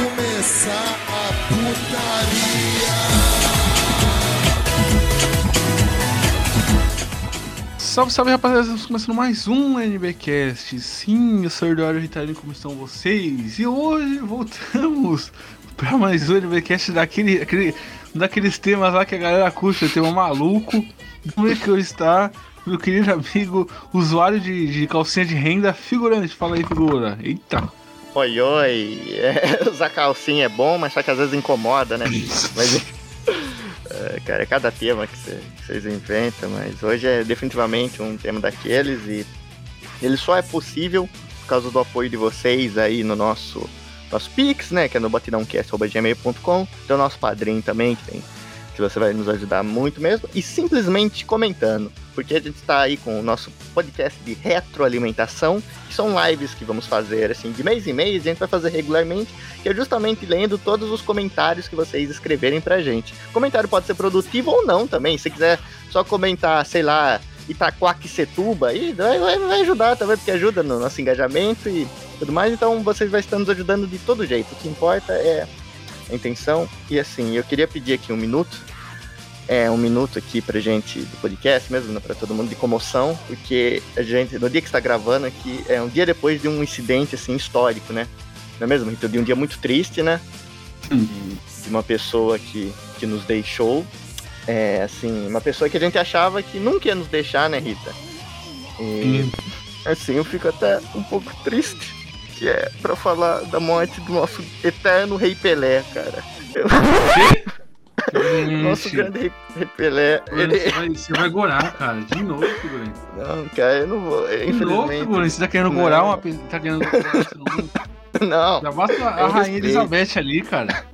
começar a putaria. Salve, salve rapaziada, estamos começando mais um NBcast. Sim, eu sou o Eduardo Vitalino, como estão vocês? E hoje voltamos para mais um NBcast daquele, aquele, daqueles temas lá que a galera curte, tema maluco. Como é que eu está? Meu querido amigo, usuário de, de calcinha de renda, figurante. Fala aí, figura. Eita. Oi, oi. É, usar calcinha é bom, mas só que às vezes incomoda, né? Mas, é, cara, é cada tema que vocês inventam, mas hoje é definitivamente um tema daqueles e ele só é possível por causa do apoio de vocês aí no nosso nosso Pix, né? Que é no batidãocast.gmail.com. Tem o nosso padrinho também, que tem que você vai nos ajudar muito mesmo, e simplesmente comentando, porque a gente está aí com o nosso podcast de retroalimentação, que são lives que vamos fazer assim de mês em mês, a gente vai fazer regularmente, que é justamente lendo todos os comentários que vocês escreverem pra gente. O comentário pode ser produtivo ou não também, se quiser só comentar, sei lá, Itaquaquecetuba, aí vai, vai, vai ajudar também, porque ajuda no nosso engajamento e tudo mais, então vocês vão estar nos ajudando de todo jeito. O que importa é a intenção. E assim, eu queria pedir aqui um minuto, é um minuto aqui pra gente do podcast mesmo, né, pra todo mundo de comoção, porque a gente, no dia que está gravando aqui, é um dia depois de um incidente assim histórico, né? Não é mesmo? Então, de um dia muito triste, né? De uma pessoa que, que nos deixou. É, assim, uma pessoa que a gente achava que nunca ia nos deixar, né, Rita? E, assim, eu fico até um pouco triste que é pra falar da morte do nosso eterno Rei Pelé, cara. Nosso grande Rei, rei Pelé. Ele... Você, vai, você vai gorar, cara, de novo, figurante. Não, cara, eu não vou. De novo, figurante, você tá querendo gorar uma. Tá querendo Não. Já basta a, a Rainha Elizabeth ali, cara.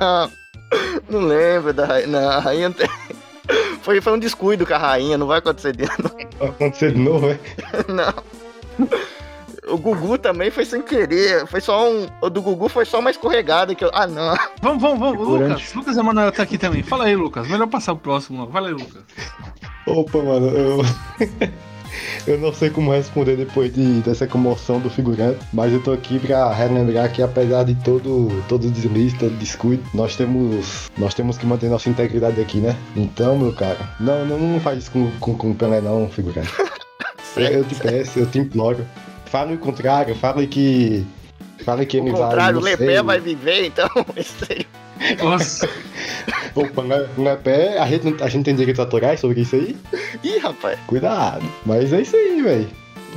Não. Não lembro da rainha. Não, a rainha tem. Foi, foi um descuido com a rainha, não vai acontecer de novo. Vai acontecer de novo, é? Não. O Gugu também foi sem querer. Foi só um. O do Gugu foi só uma escorregada que eu. Ah, não. Vamos, vamos, vamos. Lucas. Lucas Emanuel tá aqui também. Fala aí, Lucas. Melhor passar o próximo. Fala aí, Lucas. Opa, mano. Eu. eu não sei como responder depois de, dessa comoção do figurante, mas eu tô aqui pra relembrar que apesar de todo, todo deslize, todo descuido, nós temos, nós temos que manter nossa integridade aqui, né? Então, meu cara, não, não, não faz isso com, com, com o Pelé não, figurante. eu, eu te peço, eu te imploro. Fala o contrário, fala que. Fala que ele vai. O contrário, o Lepé vai viver, então. Nossa. Opa, Lepé, a gente, a gente tem direitos autorais sobre isso aí? Ih, rapaz. Cuidado. Mas é isso aí, velho.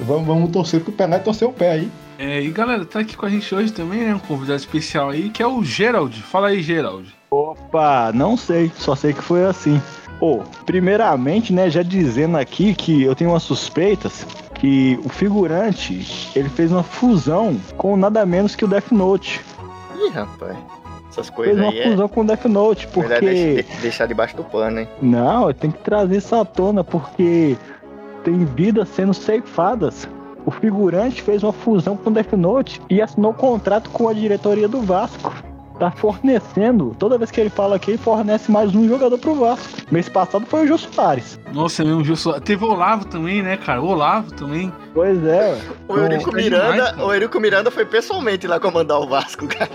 Vamos, vamos torcer pro Pelé torcer o pé aí. É, e galera, tá aqui com a gente hoje também, né? Um convidado especial aí, que é o Gerald. Fala aí, Gerald. Opa, não sei, só sei que foi assim. Pô, oh, primeiramente, né, já dizendo aqui que eu tenho umas suspeitas que o figurante ele fez uma fusão com nada menos que o Death Note. Ih, rapaz. Essas coisas fez uma aí fusão é... com o Death Note, porque... Deixar debaixo do pano, hein? Não, tem que trazer isso à tona, porque tem vidas sendo ceifadas. O figurante fez uma fusão com o Death Note e assinou um contrato com a diretoria do Vasco tá fornecendo, toda vez que ele fala aqui, ele fornece mais um jogador pro Vasco. Mês passado foi o Jô Soares. Nossa, é mesmo, Jô Soares. Teve o Olavo também, né, cara? O Olavo também. Pois é. O Eurico Miranda, demais, o Eurico Miranda foi pessoalmente lá comandar o Vasco, cara.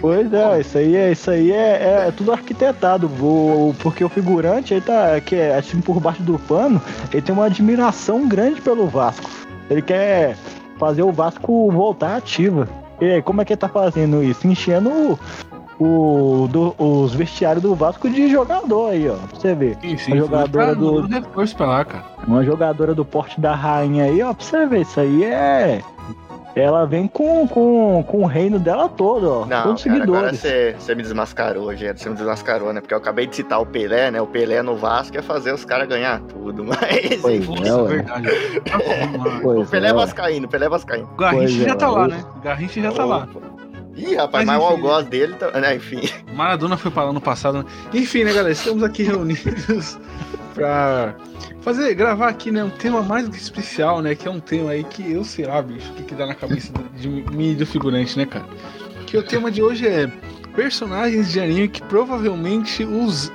Pois é, isso aí é, isso aí é, é tudo arquitetado, o, porque o figurante aí tá, que é assim por baixo do pano, ele tem uma admiração grande pelo Vasco. Ele quer fazer o Vasco voltar ativa. E como é que ele tá fazendo isso? Enchendo o, o do, os vestiários do Vasco de jogador aí, ó. Pra você ver. Sim, sim, uma jogadora do. Reforço pra lá, cara. Uma jogadora do porte da rainha aí, ó. Pra você ver, isso aí é. Ela vem com, com, com o reino dela todo, ó. Não, todos cara, seguidores. agora você, você me desmascarou, gente. Você me desmascarou, né? Porque eu acabei de citar o Pelé, né? O Pelé no Vasco é fazer os caras ganhar tudo. Mas. Pois enfim, é, verdade. Pois o Pelé é é, vascaíno, o Pelé é vascaíno. O Garrincha Pois é, já tá lá, né? O Garrincha já tá lá. Ih, rapaz, Mas mas, o algoz dele, tá... né? enfim. Maradona foi pra lá no passado. né? Enfim, né, galera? Estamos aqui reunidos pra fazer, gravar aqui, né, um tema mais do que especial, né? Que é um tema aí que eu sei lá, bicho, o que, que dá na cabeça de mim e do figurante, né, cara? Que o tema de hoje é personagens de anime que provavelmente us,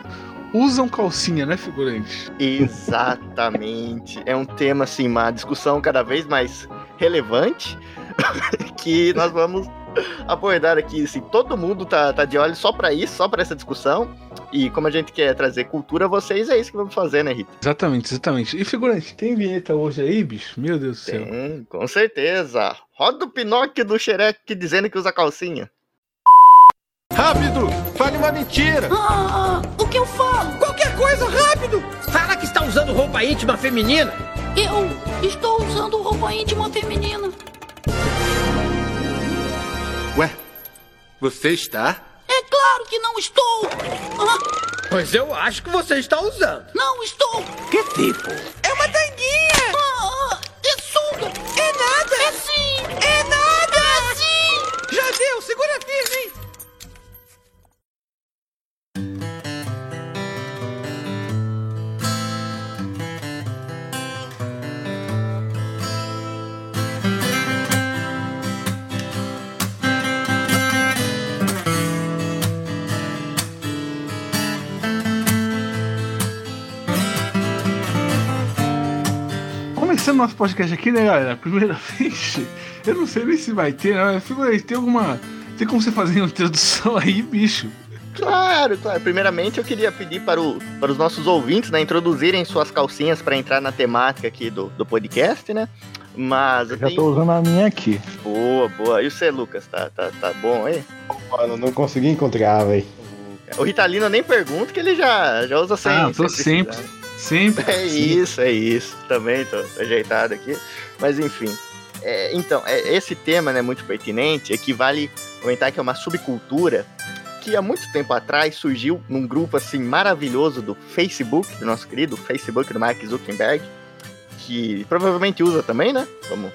usam calcinha, né, figurante? Exatamente. É um tema, assim, uma discussão cada vez mais relevante que nós vamos abordar aqui, assim, todo mundo tá, tá de olho só pra isso, só pra essa discussão. E como a gente quer trazer cultura a vocês, é isso que vamos fazer, né, Rita? Exatamente, exatamente. E figurante, tem vinheta hoje aí, bicho? Meu Deus do céu. Tem, com certeza. Roda o Pinóquio do Xereque dizendo que usa calcinha. Rápido! Fale uma mentira! Ah, o que eu falo? Qualquer coisa, rápido! Fala que está usando roupa íntima feminina. Eu estou usando roupa íntima feminina. Ué, você está? É claro que não estou. Ah, Pois eu acho que você está usando. não estou. Que tipo? É uma tanguinha. Ah, é sunga. É nada. É sim. É nada. É sim. Já deu, segura firme, hein? Começando nosso podcast aqui, né, galera? Primeira vez. Eu não sei nem se vai ter, né? Figurante, tem alguma. Tem como você fazer uma introdução aí, bicho? Claro, claro. Primeiramente, eu queria pedir para, o, para os nossos ouvintes, né, introduzirem suas calcinhas para entrar na temática aqui do, do podcast, né? Mas eu Já tenho... tô usando a minha aqui. Boa, boa. E você, Lucas, tá, tá, tá bom aí? Mano, não consegui encontrar, velho. O Ritalino eu nem pergunto que ele já, já usa sem. ah, tô sem sempre. precisar. Sempre. É isso, é isso. Também tô ajeitado aqui. Mas enfim. É, então, é, esse tema é né, muito pertinente. É que vale comentar que é uma subcultura que há muito tempo atrás surgiu num grupo assim maravilhoso do Facebook, do nosso querido Facebook do Mark Zuckerberg, que provavelmente usa também, né? Vamos,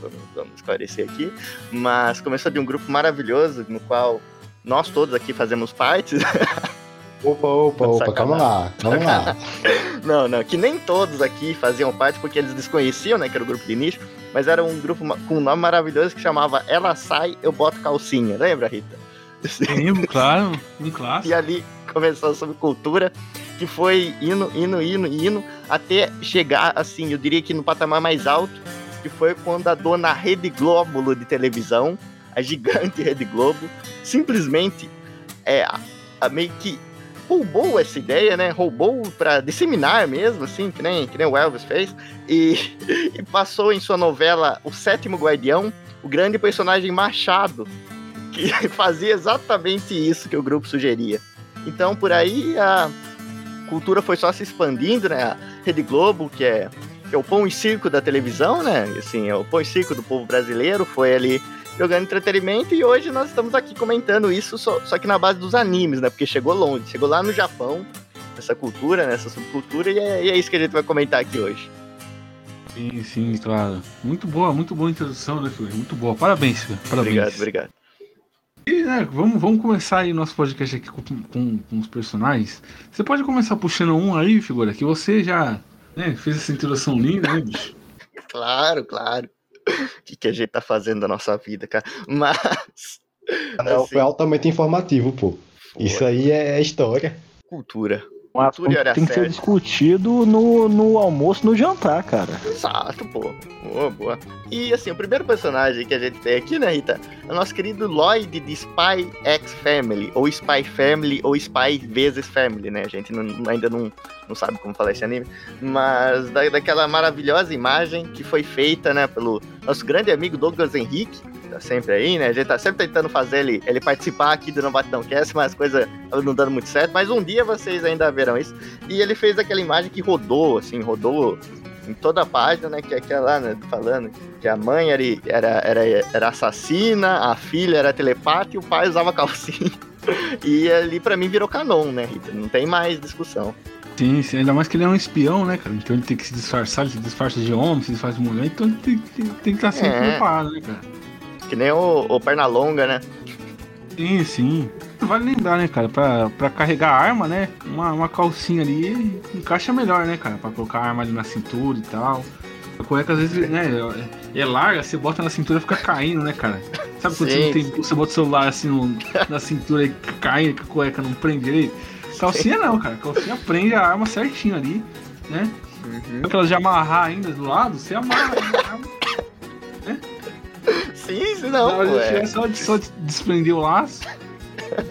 vamos, vamos esclarecer aqui. Mas começou de um grupo maravilhoso no qual nós todos aqui fazemos parte. Opa, opa, opa, Sacanagem. calma lá, calma lá. Não, não, que nem todos aqui faziam parte porque eles desconheciam, né, que era o grupo de nicho, mas era um grupo com um nome maravilhoso que chamava Ela Sai, Eu Boto Calcinha, lembra, Rita? Lembro, claro. Um E clássico. ali começou a subcultura, que foi indo, indo, indo, indo, até chegar, assim, eu diria que no patamar mais alto, que foi quando a dona Rede Glóbulo de televisão, a gigante Rede Globo, simplesmente é, a- a meio que roubou essa ideia, né? Roubou pra disseminar mesmo, assim, que nem, que nem o Elvis fez, e, e passou em sua novela O Sétimo Guardião, o grande personagem Machado, que fazia exatamente isso que o grupo sugeria. Então, por aí, a cultura foi só se expandindo, né? A Rede Globo, que é, que é o pão e circo da televisão, né? Assim, é o pão e circo do povo brasileiro, foi ali jogando entretenimento e hoje nós estamos aqui comentando isso só, só que na base dos animes, né? Porque chegou longe, chegou lá no Japão, essa cultura, né? Essa subcultura, e é, e é isso que a gente vai comentar aqui hoje. Sim, sim, claro. Muito boa, muito boa introdução, né, Figurante? Muito boa. Parabéns, filho. Parabéns. Obrigado, obrigado. E, né, vamos, vamos começar aí nosso podcast aqui com, com, com os personagens. Você pode começar puxando um aí, figura, que você já né, fez essa introdução linda, né, bicho? Claro, claro. O que, que a gente tá fazendo da nossa vida, cara? Mas. Não, assim, foi altamente informativo, pô. Isso aí é história. cultura. Um assunto que tem que ser discutido no, no almoço, no jantar, cara. Exato, pô. Boa, boa. E assim, o primeiro personagem que a gente tem aqui, né, Rita? É o nosso querido Lloyd de Spy X Family, ou Spy Family, ou Spy vezes Family, né? A gente não- ainda não, não sabe como falar esse anime. Mas da, daquela maravilhosa imagem que foi feita, né, pelo nosso grande amigo Douglas Henrique. Tá sempre aí, né? A gente tá sempre tentando fazer ele, ele participar aqui do Não Batidão Cast, mas as coisas estavam não dando muito certo. Mas um dia vocês ainda verão isso. E ele fez aquela imagem que rodou, assim, rodou em toda a página, né? Que é aquela, né? Falando que a mãe era, era, era, assassina, a filha era telepata e o pai usava calcinha. E ali pra mim virou canon, né, Rita? Não tem mais discussão. Sim, sim, ainda mais que ele é um espião, né, cara? Então ele tem que se disfarçar, ele se disfarça de homem, se disfarça de mulher, então ele tem, tem, tem que estar sempre É. preparado, né, cara? Que nem o, o Pernalonga, né? Sim, sim. Vale lembrar, né, cara, pra, pra carregar a arma, né? Uma, uma calcinha ali encaixa melhor, né, cara? Pra colocar a arma ali na cintura e tal. A cueca às vezes, né, é, é larga, você bota na cintura e fica caindo, né, cara? Sabe quando você, Sim. não tem, você bota o celular assim no- na cintura e caindo, que a cueca não prende direito? Calcinha não, cara. Calcinha prende a arma certinho ali, né? Uhum. Aquelas de amarrar ainda do lado, você amarra a arma. Sim, sim, não, hora pô, de é. só, só de desprender o laço.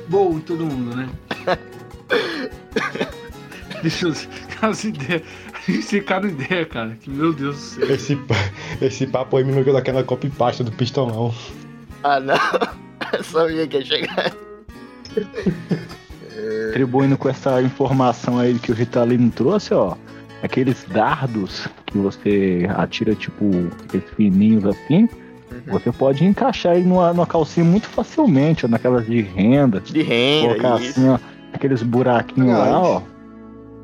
Bom, em todo mundo, né? Deixa eu. As ideias. A gente tem cada ideia, cara. Que meu Deus do céu. Esse, esse papo aí me lembrou daquela copy pasta do pistolão. Ah, não. Eu sabia que ia chegar. Contribuindo com essa informação aí que o Ritalino trouxe, ó. Aqueles dardos que você atira, tipo, aqueles fininhos assim, você pode encaixar aí numa, numa calcinha muito facilmente, ó, naquelas de renda. De renda, Colocar isso. assim, ó, aqueles buraquinhos lá, ó.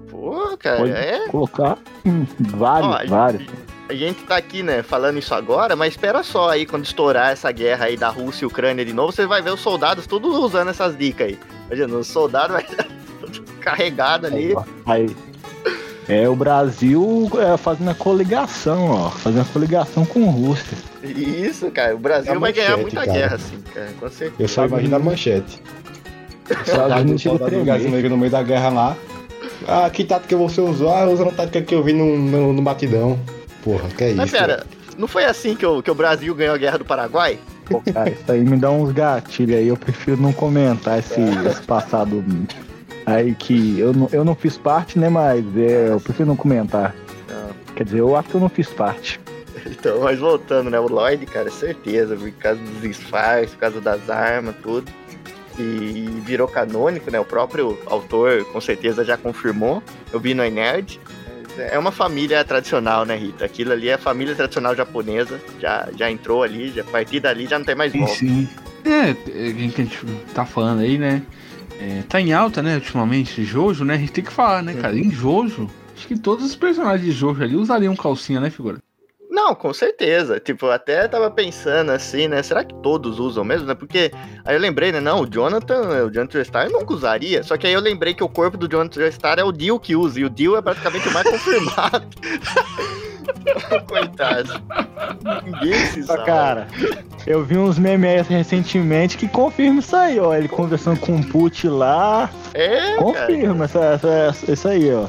Pô, cara, Pode é. colocar hum, vários, Ó, vários. A gente tá aqui, né, falando isso agora, mas espera só aí, quando estourar essa guerra aí da Rússia e Ucrânia de novo, você vai ver os soldados todos usando essas dicas aí. Imagina, os soldados vai estar carregado ali. Aí. É o Brasil é, fazendo a coligação, ó. Fazendo a coligação com a Rússia. Isso, cara, o Brasil É vai ganhar muita cara. guerra, assim, cara, com certeza. Eu só imagino a manchete. Chega a tremer. brasileiro no meio da guerra lá. Ah, que tática você usou? Ah, usando a tática que eu vi no, no, no batidão. Porra, que é isso? Mas pera, não foi assim que o, que o Brasil ganhou a guerra do Paraguai? Pô, cara, isso aí me dá uns gatilhos aí. Eu prefiro não comentar esse, esse passado aí que eu não, eu não fiz parte, né? Mas é, eu prefiro não comentar. Não. Quer dizer, eu acho que eu não fiz parte. Então, mas voltando, né? O Lloyd, cara, certeza, por causa dos disfarces, por causa das armas, tudo. E virou canônico, né? O próprio autor com certeza já confirmou. Eu vi no iNerd. Mas É uma família tradicional, né, Rita? Aquilo ali é a família tradicional japonesa. Já, já entrou ali, já, a partir dali já não tem mais Sim, volta. sim. É, é, que a gente tá falando aí, né? É, tá em alta, né, ultimamente, Jojo, né? A gente tem que falar, né, cara? Em Jojo, acho que todos os personagens de Jojo ali usariam calcinha, né, figura? Não, com certeza. Tipo, eu até tava pensando assim, né? Será que todos usam mesmo, né? Porque aí eu lembrei, né? Não, o Jonathan, o Jonathan Star nunca usaria. Só que aí eu lembrei que o corpo do Jonathan Star é o Dio que usa. E o Dio é praticamente o mais confirmado. Coitado. Ninguém se sabe. cara, eu vi uns memes aí recentemente que confirma isso aí, ó. Ele conversando com o Put lá. É. Confirma essa, essa, essa- isso aí, ó.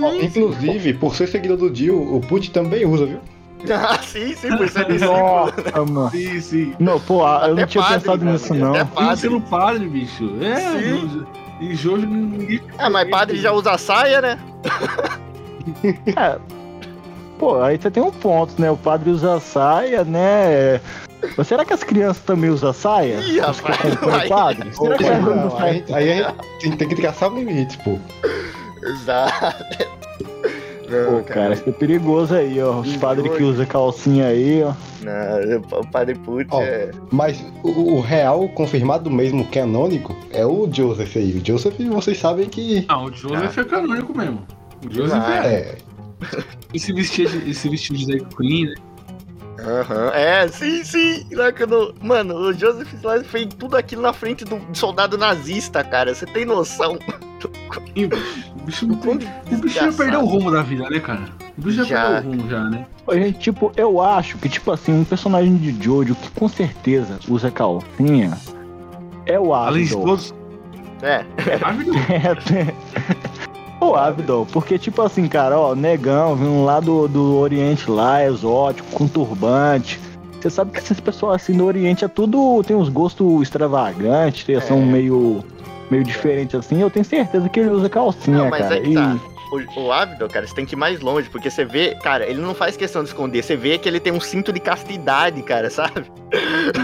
Ó, inclusive, por ser seguidor do Dio, o Put também usa, viu? Ah, sim, sim, por ser discípulo. Nossa, mano. Sim, sim. Não, pô, eu Até não tinha padre, pensado cara, nisso, não. Padre. padre. sendo padre, bicho. É, Sim. no- em Jojo ninguém. Ah, mas padre já usa saia, né? É. Pô, aí você tem um ponto, né? O padre usa saia, né? Mas será que as crianças também usam saia? Ih, rapaz, o padre? Será que não Não, aí, saia? aí a gente tem, tem que traçar o limite, pô. Exato. Pô, Não, cara, isso é perigoso aí, ó. Os padres que usam calcinha aí, ó. Não, o padre Putz Ó, é. Mas o, o real confirmado mesmo canônico é o Joseph aí. O Joseph, vocês sabem que. Não, o Joseph é canônico mesmo. O Joseph Ah, é. É, Esse vestido de, esse vestido de drag queen, né? Aham, é, sim, sim. Lá quando- Mano, o Joseph Slice fez tudo aquilo na frente do soldado nazista, cara. Você tem noção? O bicho, não tem- Quando- o bicho já perdeu o rumo da vida, né, cara? O bicho já, Já. perdeu o rumo já, né? Ô, gente, tipo, eu acho que, tipo assim, um personagem de Jojo que com certeza usa calcinha é o Além de todos. É, É maravilhoso. O Abdol, porque, tipo assim, cara, ó, negão, vindo lá do, do Oriente lá, exótico, com turbante. Você sabe que esses pessoas assim do Oriente é tudo. tem uns gostos extravagantes, são É. meio. meio diferentes assim. Eu tenho certeza que ele usa calcinha, Não, mas cara. é que E- tá. O, o Abdul, cara, você tem que ir mais longe, porque você vê, cara, ele não faz questão de esconder, você vê que ele tem um cinto de castidade, cara, sabe?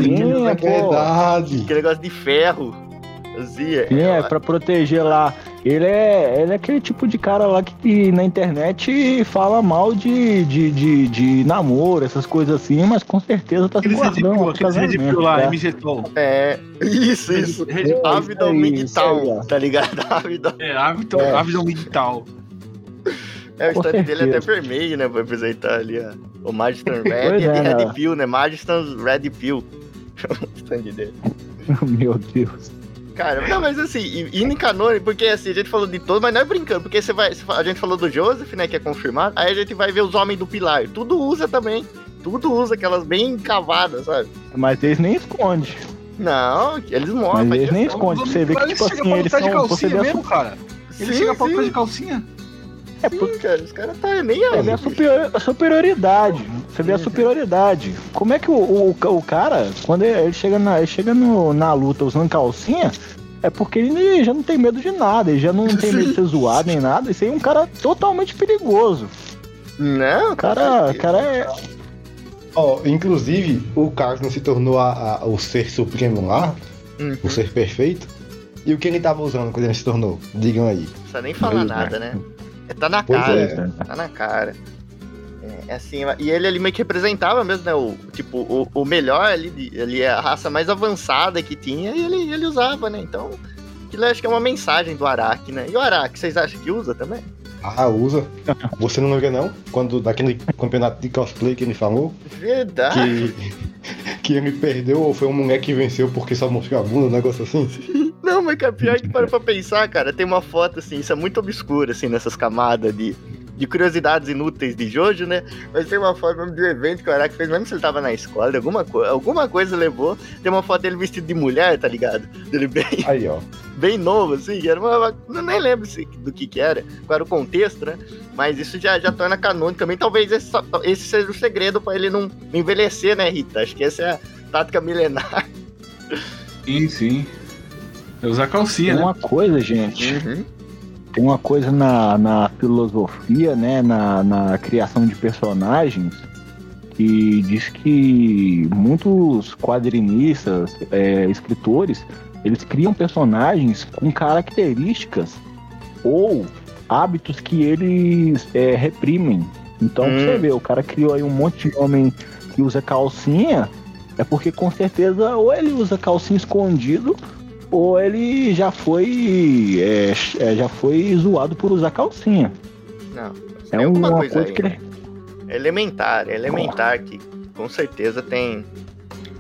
Sim, é verdade. Aquele negócio de ferro. Assim, é, é pra proteger lá. Ele é, ele é aquele tipo de cara lá que na internet fala mal de, de, de, de namoro, essas coisas assim, mas com certeza tá se Aqueles Red guardando. Aqueles Red Pill lá, tá? MG Tol. é, isso, isso. É, isso aí, Midtown, ó. tá ligado? Abdul. É, Avidon, É. É, o stand dele é até vermelho, né? Pra apresentar ali ó, o Magistan Red e é, Red né? Pill, né? Magistan Red Pill. o stand dele. Meu Deus. Cara, não, mas assim, e- indo em canônico, porque assim, a gente falou de todo, mas não é brincando, porque você vai. a gente falou do Joseph, né? Que é confirmado, aí a gente vai ver os homens do pilar. Tudo usa também. Tudo usa, aquelas bem cavadas, sabe? Mas eles nem escondem. Não, eles mostram. Mas eles nem escondem. Você vê que, tipo chegam assim, pra eles são. Você calcinha vê mesmo, cara. Ele Sim, chega pra sim. de calcinha. É, Sim, cara, os caras tá nem você vê aí. a superior- a superioridade. Você vê a superioridade. Como é que o, o, o cara, quando ele chega, na, ele chega no- na luta usando calcinha, é porque ele já não tem medo de nada, ele já não tem medo de ser zoado nem nada. Isso aí é um cara totalmente perigoso. Não, O cara, o cara é. Ó, inclusive, o Carlos não se tornou a- a- o ser supremo lá, Uhum. o ser perfeito. E o que ele tava usando quando ele se tornou? Digam aí. Não precisa nem falar é. nada, né? É, tá na Pois cara. é. Tá na cara. É, é assim, e ele ali meio que representava mesmo, né? O, tipo, o, o melhor ali, ali, a raça mais avançada que tinha, e ele, ele usava, né? Então, aquilo acho que é uma mensagem do Araki, né? E o Araki, vocês acham que usa também? Ah, usa. Você não lembra não? Quando daquele campeonato de cosplay que ele falou? Verdade. Que, que ele perdeu ou foi um moleque que venceu porque só mostrou a bunda, um negócio assim? Não, mas cara, pior que para pra pensar, cara, tem uma foto assim, isso é muito obscuro, assim, nessas camadas de, de curiosidades inúteis de Jojo, né? Mas tem uma foto mesmo de um evento que o Araki fez, mesmo se ele tava na escola, alguma, co alguma coisa levou. Tem uma foto dele vestido de mulher, tá ligado? Dele bem, Aí, ó. bem novo, assim, era uma. Eu nem lembro se- do que que era, qual era o contexto, né? Mas isso já, já torna canônico também. Talvez esse, esse seja o segredo pra ele não envelhecer, né, Rita? Acho que essa é a tática milenar. Sim, sim. É usar calcinha, Tem né? uma coisa, gente. Uhum. Tem uma coisa na, na filosofia, né? Na, na criação de personagens que diz que muitos quadrinistas, é, escritores, eles criam personagens com características ou hábitos que eles é, reprimem. Então, pra Hum. você ver, o cara criou aí um monte de homem que usa calcinha, é porque com certeza ou ele usa calcinha escondido ou ele já foi é, é, já foi zoado por usar calcinha. Não. É uma coisa coisa, aí, que né? ele... É elementar, é elementar que com certeza tem,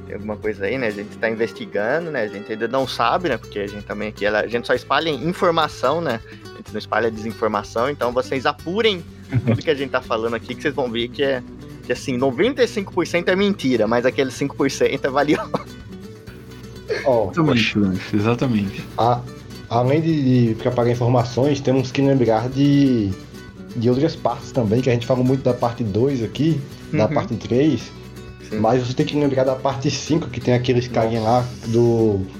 tem alguma coisa aí, né? A gente tá investigando, né? A gente ainda não sabe, né? Porque a gente também aqui, ela- a gente só espalha informação, né? A gente não espalha desinformação, então vocês apurem tudo que a gente tá falando aqui, que vocês vão ver que é, que assim, 95% é mentira, mas aquele 5% é valioso. Ó, Exatamente, a- além de, de preparar informações, temos que lembrar de, de outras partes também, que a gente falou muito da parte 2 aqui, da Uhum. parte 3, Sim. mas você tem que lembrar da parte 5, que tem aqueles carinha lá do.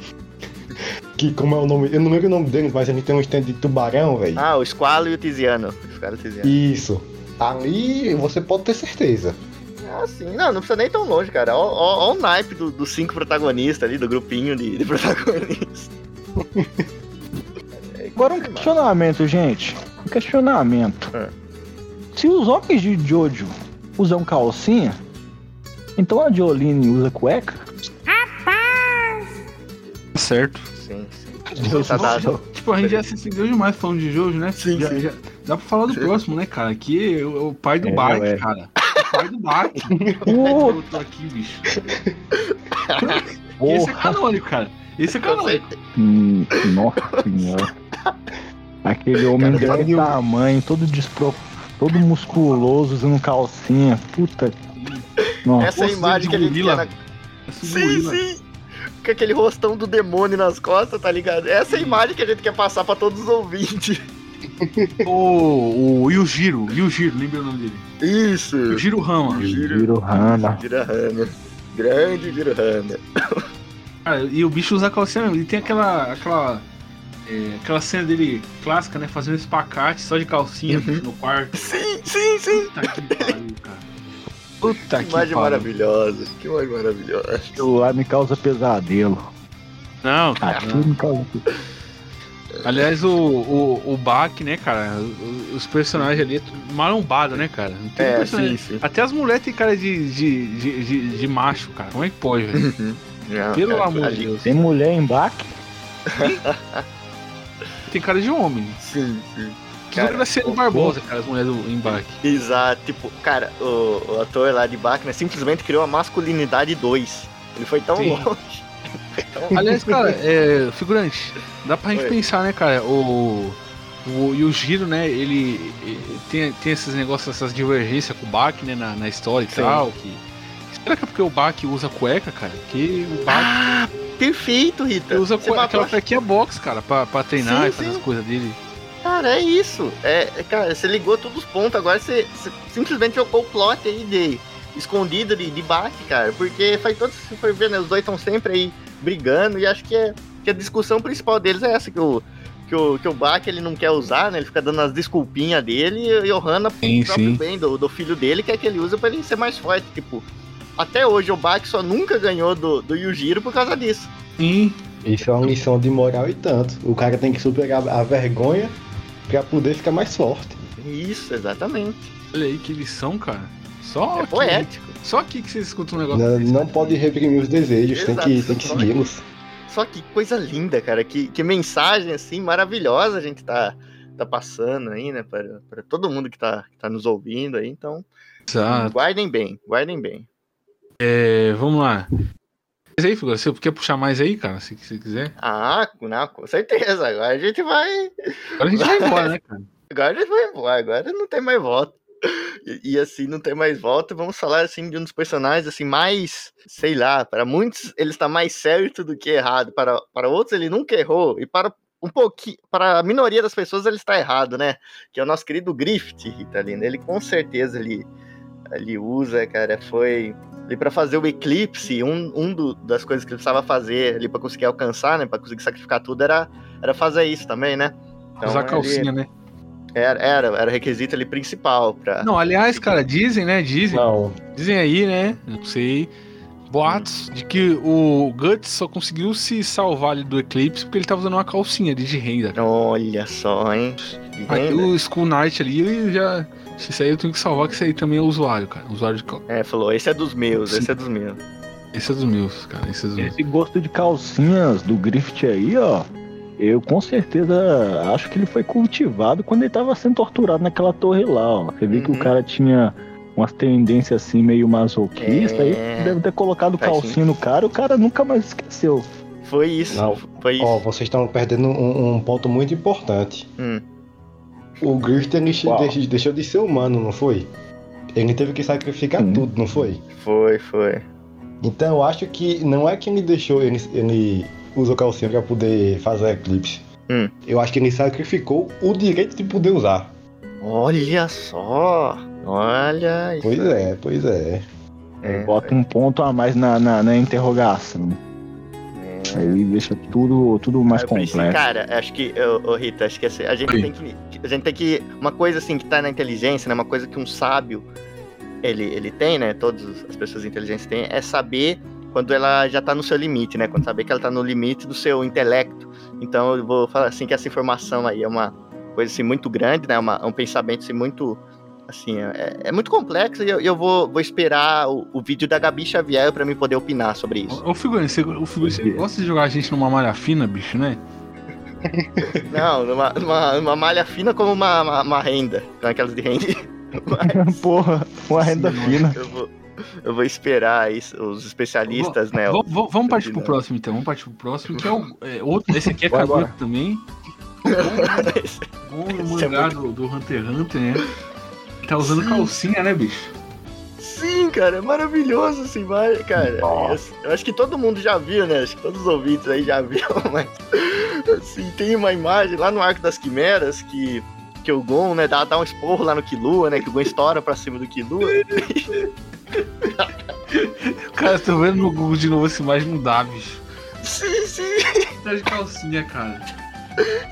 Que como é o nome? Eu não lembro o nome deles, mas a gente tem um stand de tubarão, velho. Ah, o Squalo e o Tiziano. O e o Tiziano. Isso. Ali você pode ter certeza. Ah, sim. Não, não precisa nem tão longe, cara. Ó, ó, ó o naipe do- dos cinco protagonistas ali, do grupinho de, de protagonistas. Agora um questionamento, gente. Um questionamento. É. Se os homens de Jojo usam calcinha, então a Jolene usa cueca? Certo. Sim, sim. Deus Tá do dado. Tipo, a gente já se estendeu demais falando de Jojo, né? Sim, Já- sim. já- dá pra falar do próximo, né, cara? Que é o, o pai do É, Bart, cara. Pai do Bart. Pô, Eu tô aqui, bicho. Esse é porra. canônico, cara. Esse é canônico. Hum, Nossa senhora. Aquele homem Cara, eu- tamanho, todo despro... todo musculoso, usando calcinha. Puta. Nossa. Essa é a Poço imagem que a gente gorila. quer na... Sim, sim. Com aquele rostão do demônio nas costas, tá ligado? Essa é a imagem que a gente quer passar pra todos os ouvintes. O, o Yujiro, Yujiro, lembra o nome dele? Isso. Yujiro Rama. Giro Hana. Girahana. Grande Girahana. Cara, e o bicho usa calcinha mesmo. E tem aquela. aquela. é, aquela cena dele clássica, né? Fazendo espacate só de calcinha Uhum. no quarto. Sim, sim, sim. Puta que pariu, cara. Puta Que que imagem pariu. maravilhosa. Que imagem maravilhosa. Aquilo lá me causa pesadelo. Não, cara. Aquilo me causa Aliás, o, o, o Bach, né, cara? o- Os personagens ali é marombado, né, cara? Não tem É, personagem- sim, sim. Até as mulheres têm cara de, de, de, de, de macho, cara. Como é que pode, velho? Não, Pelo cara, amor de Deus. Tem mulher em baque? Tem cara de homem. Sim, sim. Cara, Graciela Barbosa, cara, as mulheres do embarque. Exato, tipo, cara, o, o ator lá de Bachner simplesmente criou a masculinidade 2. Ele foi tão Sim. longe. Foi tão Aliás, cara, é, figurante, dá pra gente Oi. pensar, né, cara, o, o Yujiro, né, ele, ele tem, tem esses negócios, essas divergências com o Bach, né, na, na história e Sim. tal, que... Será que é porque o Bach usa cueca, cara? Que o Bach Ah, perfeito, Rita. usa Você cueca, aquela cuequinha box, cara, pra, pra treinar Sim, e fazer sim. as coisas dele. Cara, é isso. É, é, cara, você ligou todos os pontos, agora você, você simplesmente jogou o plot aí de escondido de, de Bach, cara, porque faz todo, se for ver, né, os dois estão sempre aí brigando, e acho que, é, que a discussão principal deles é essa, que o, que o, que o Bach ele não quer usar, né, ele fica dando as desculpinhas dele, e o Hanna, Sim, próprio sim. bem do, do filho dele, quer que ele usa pra ele ser mais forte, tipo... Até hoje o Bach só nunca ganhou do, do Yujiro por causa disso. Sim. Isso é uma lição de moral e tanto. O cara tem que superar a vergonha pra poder ficar mais forte. Isso, exatamente. Olha aí que lição, cara. Só É aqui, poético. Só aqui que vocês escutam um negócio Não, desse, não pode reprimir os desejos, tem que, Exato. tem que segui-los. Só que coisa linda, cara. Que, que mensagem, assim, maravilhosa a gente tá, tá passando aí, né? Para, para todo mundo que tá, que tá nos ouvindo aí. Então, Exato. guardem bem, guardem bem. É, vamos lá. Mas aí, Figura, você quer puxar mais aí, cara? Se você quiser. Ah, não, com certeza. Agora a gente vai. Agora a gente vai embora, né, cara? Agora a gente vai embora. Agora não tem mais volta. E, e, assim, não tem mais volta. Vamos falar assim de um dos personagens assim mais, sei lá, para muitos ele está mais certo do que errado. Para, para outros ele nunca errou e para um pouquinho, para a minoria das pessoas ele está errado, né? Que é o nosso querido Griffith, Ritalina. Ele com certeza ele, ele usa, cara, foi ali para fazer o eclipse, um, um do- das coisas que ele precisava fazer ali para conseguir alcançar, né, para conseguir sacrificar tudo era era fazer isso também, né? Então, Usar ele- calcinha, né? Era, era, era o requisito ali principal pra. Não, aliás, cara, dizem, né? Dizem. Não, Dizem aí, né? Não sei. Boatos de que o Guts só conseguiu se salvar ali do eclipse porque ele tava usando uma calcinha ali de renda. Olha só, hein? Aí renda. o Skull Knight ali, ele já. Isso aí eu tenho que salvar, que isso aí também é usuário, cara. Usuário de. É, falou, esse é dos meus, esse é dos meus. Esse é dos meus, cara. Esse é dos meus. Esse gosto de calcinhas do Griffith aí, ó. Eu com certeza acho que ele foi cultivado quando ele tava sendo torturado naquela torre lá, ó. Você vê que Uhum. o cara tinha umas tendências assim meio masoquista, É. aí deve ter colocado Faz calcinha no cara, o cara nunca mais esqueceu. Foi isso. Não. Foi isso. ó, vocês estão perdendo um, um ponto muito importante. Hum. O Qual? deixou, deixou de ser humano, não foi? Ele teve que sacrificar Sim. tudo, não foi? Foi, foi. Então eu acho que não é que ele deixou, ele, ele usou calcinha pra poder fazer eclipse. Hum. Eu acho que ele sacrificou o direito de poder usar. Olha só. Olha isso. Pois é, pois é. É, Bota um ponto a mais na, na, na interrogação. é. Aí deixa tudo, tudo mais complexo. Cara, acho que, ô, ô, Rita, acho que assim, a gente Oi. tem que. A gente tem que. Uma coisa assim que tá na inteligência, né? Uma coisa que um sábio ele, ele tem, né? Todas as pessoas inteligentes têm, é saber quando ela já tá no seu limite, né? Quando saber que ela tá no limite do seu intelecto. Então eu vou falar assim que essa informação aí é uma coisa assim muito grande, né? Uma, um pensamento assim muito. Assim, é, é muito complexo e eu, eu vou, vou esperar o, o vídeo da Gabi Xavier pra mim poder opinar sobre isso. Ô, Figurinha, você, o Figurinha, você gosta de jogar a gente numa malha fina, bicho, né? Não, numa, numa, numa malha fina como uma, uma, uma renda. Com aquelas de renda. Mas Porra, uma renda Sim, fina. eu vou, eu vou esperar isso, os especialistas, né? V- v- vamos partir pro próximo, então. Vamos partir pro próximo, que é o é, outro. Esse aqui é Kaguya bora. também. Bom no Esse é mangá do, do Hunter x Hunter, né? Tá usando calcinha, né, bicho? Sim, cara, é maravilhoso assim, vai, cara. Nossa. Eu acho que todo mundo já viu, né? Acho que todos os ouvintes aí já viram, mas assim, tem uma imagem lá no Arco das Quimeras que, que o Gon, né, dá, dá um esporro lá no Killua, né? Que o Gon estoura pra cima do Killua. Cara, tô vendo no Google de novo essa imagem, não dá, bicho. sim, sim. Tá de calcinha, cara.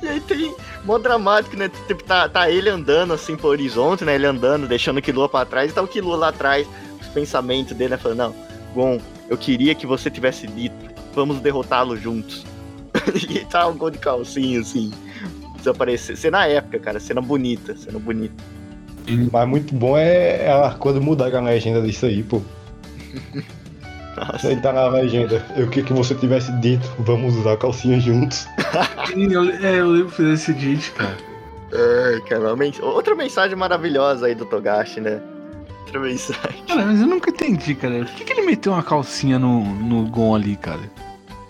E aí tem mó dramático, né? Tipo, tá, tá ele andando assim pro horizonte, né? Ele andando, deixando o Killua pra trás, e tá o Killua lá atrás, os pensamentos dele, né? Falando, não, Gon, eu queria que você tivesse dito, vamos derrotá-lo juntos. e tá o Gon de calcinha, assim, desaparecer. Cena épica, cara, cena bonita, cena bonita. Mas muito bom é a quando mudar a legenda disso aí, pô. Nossa, Ele tá na legenda. Eu queria que você tivesse dito, vamos usar calcinha juntos. Sim, eu, é, eu lembro de esse gente, cara. ai, cara, uma mens- outra mensagem maravilhosa aí do Togashi, né? Outra mensagem. Cara, mas eu nunca entendi, cara. Por que, que ele meteu uma calcinha no, no Gon ali, cara?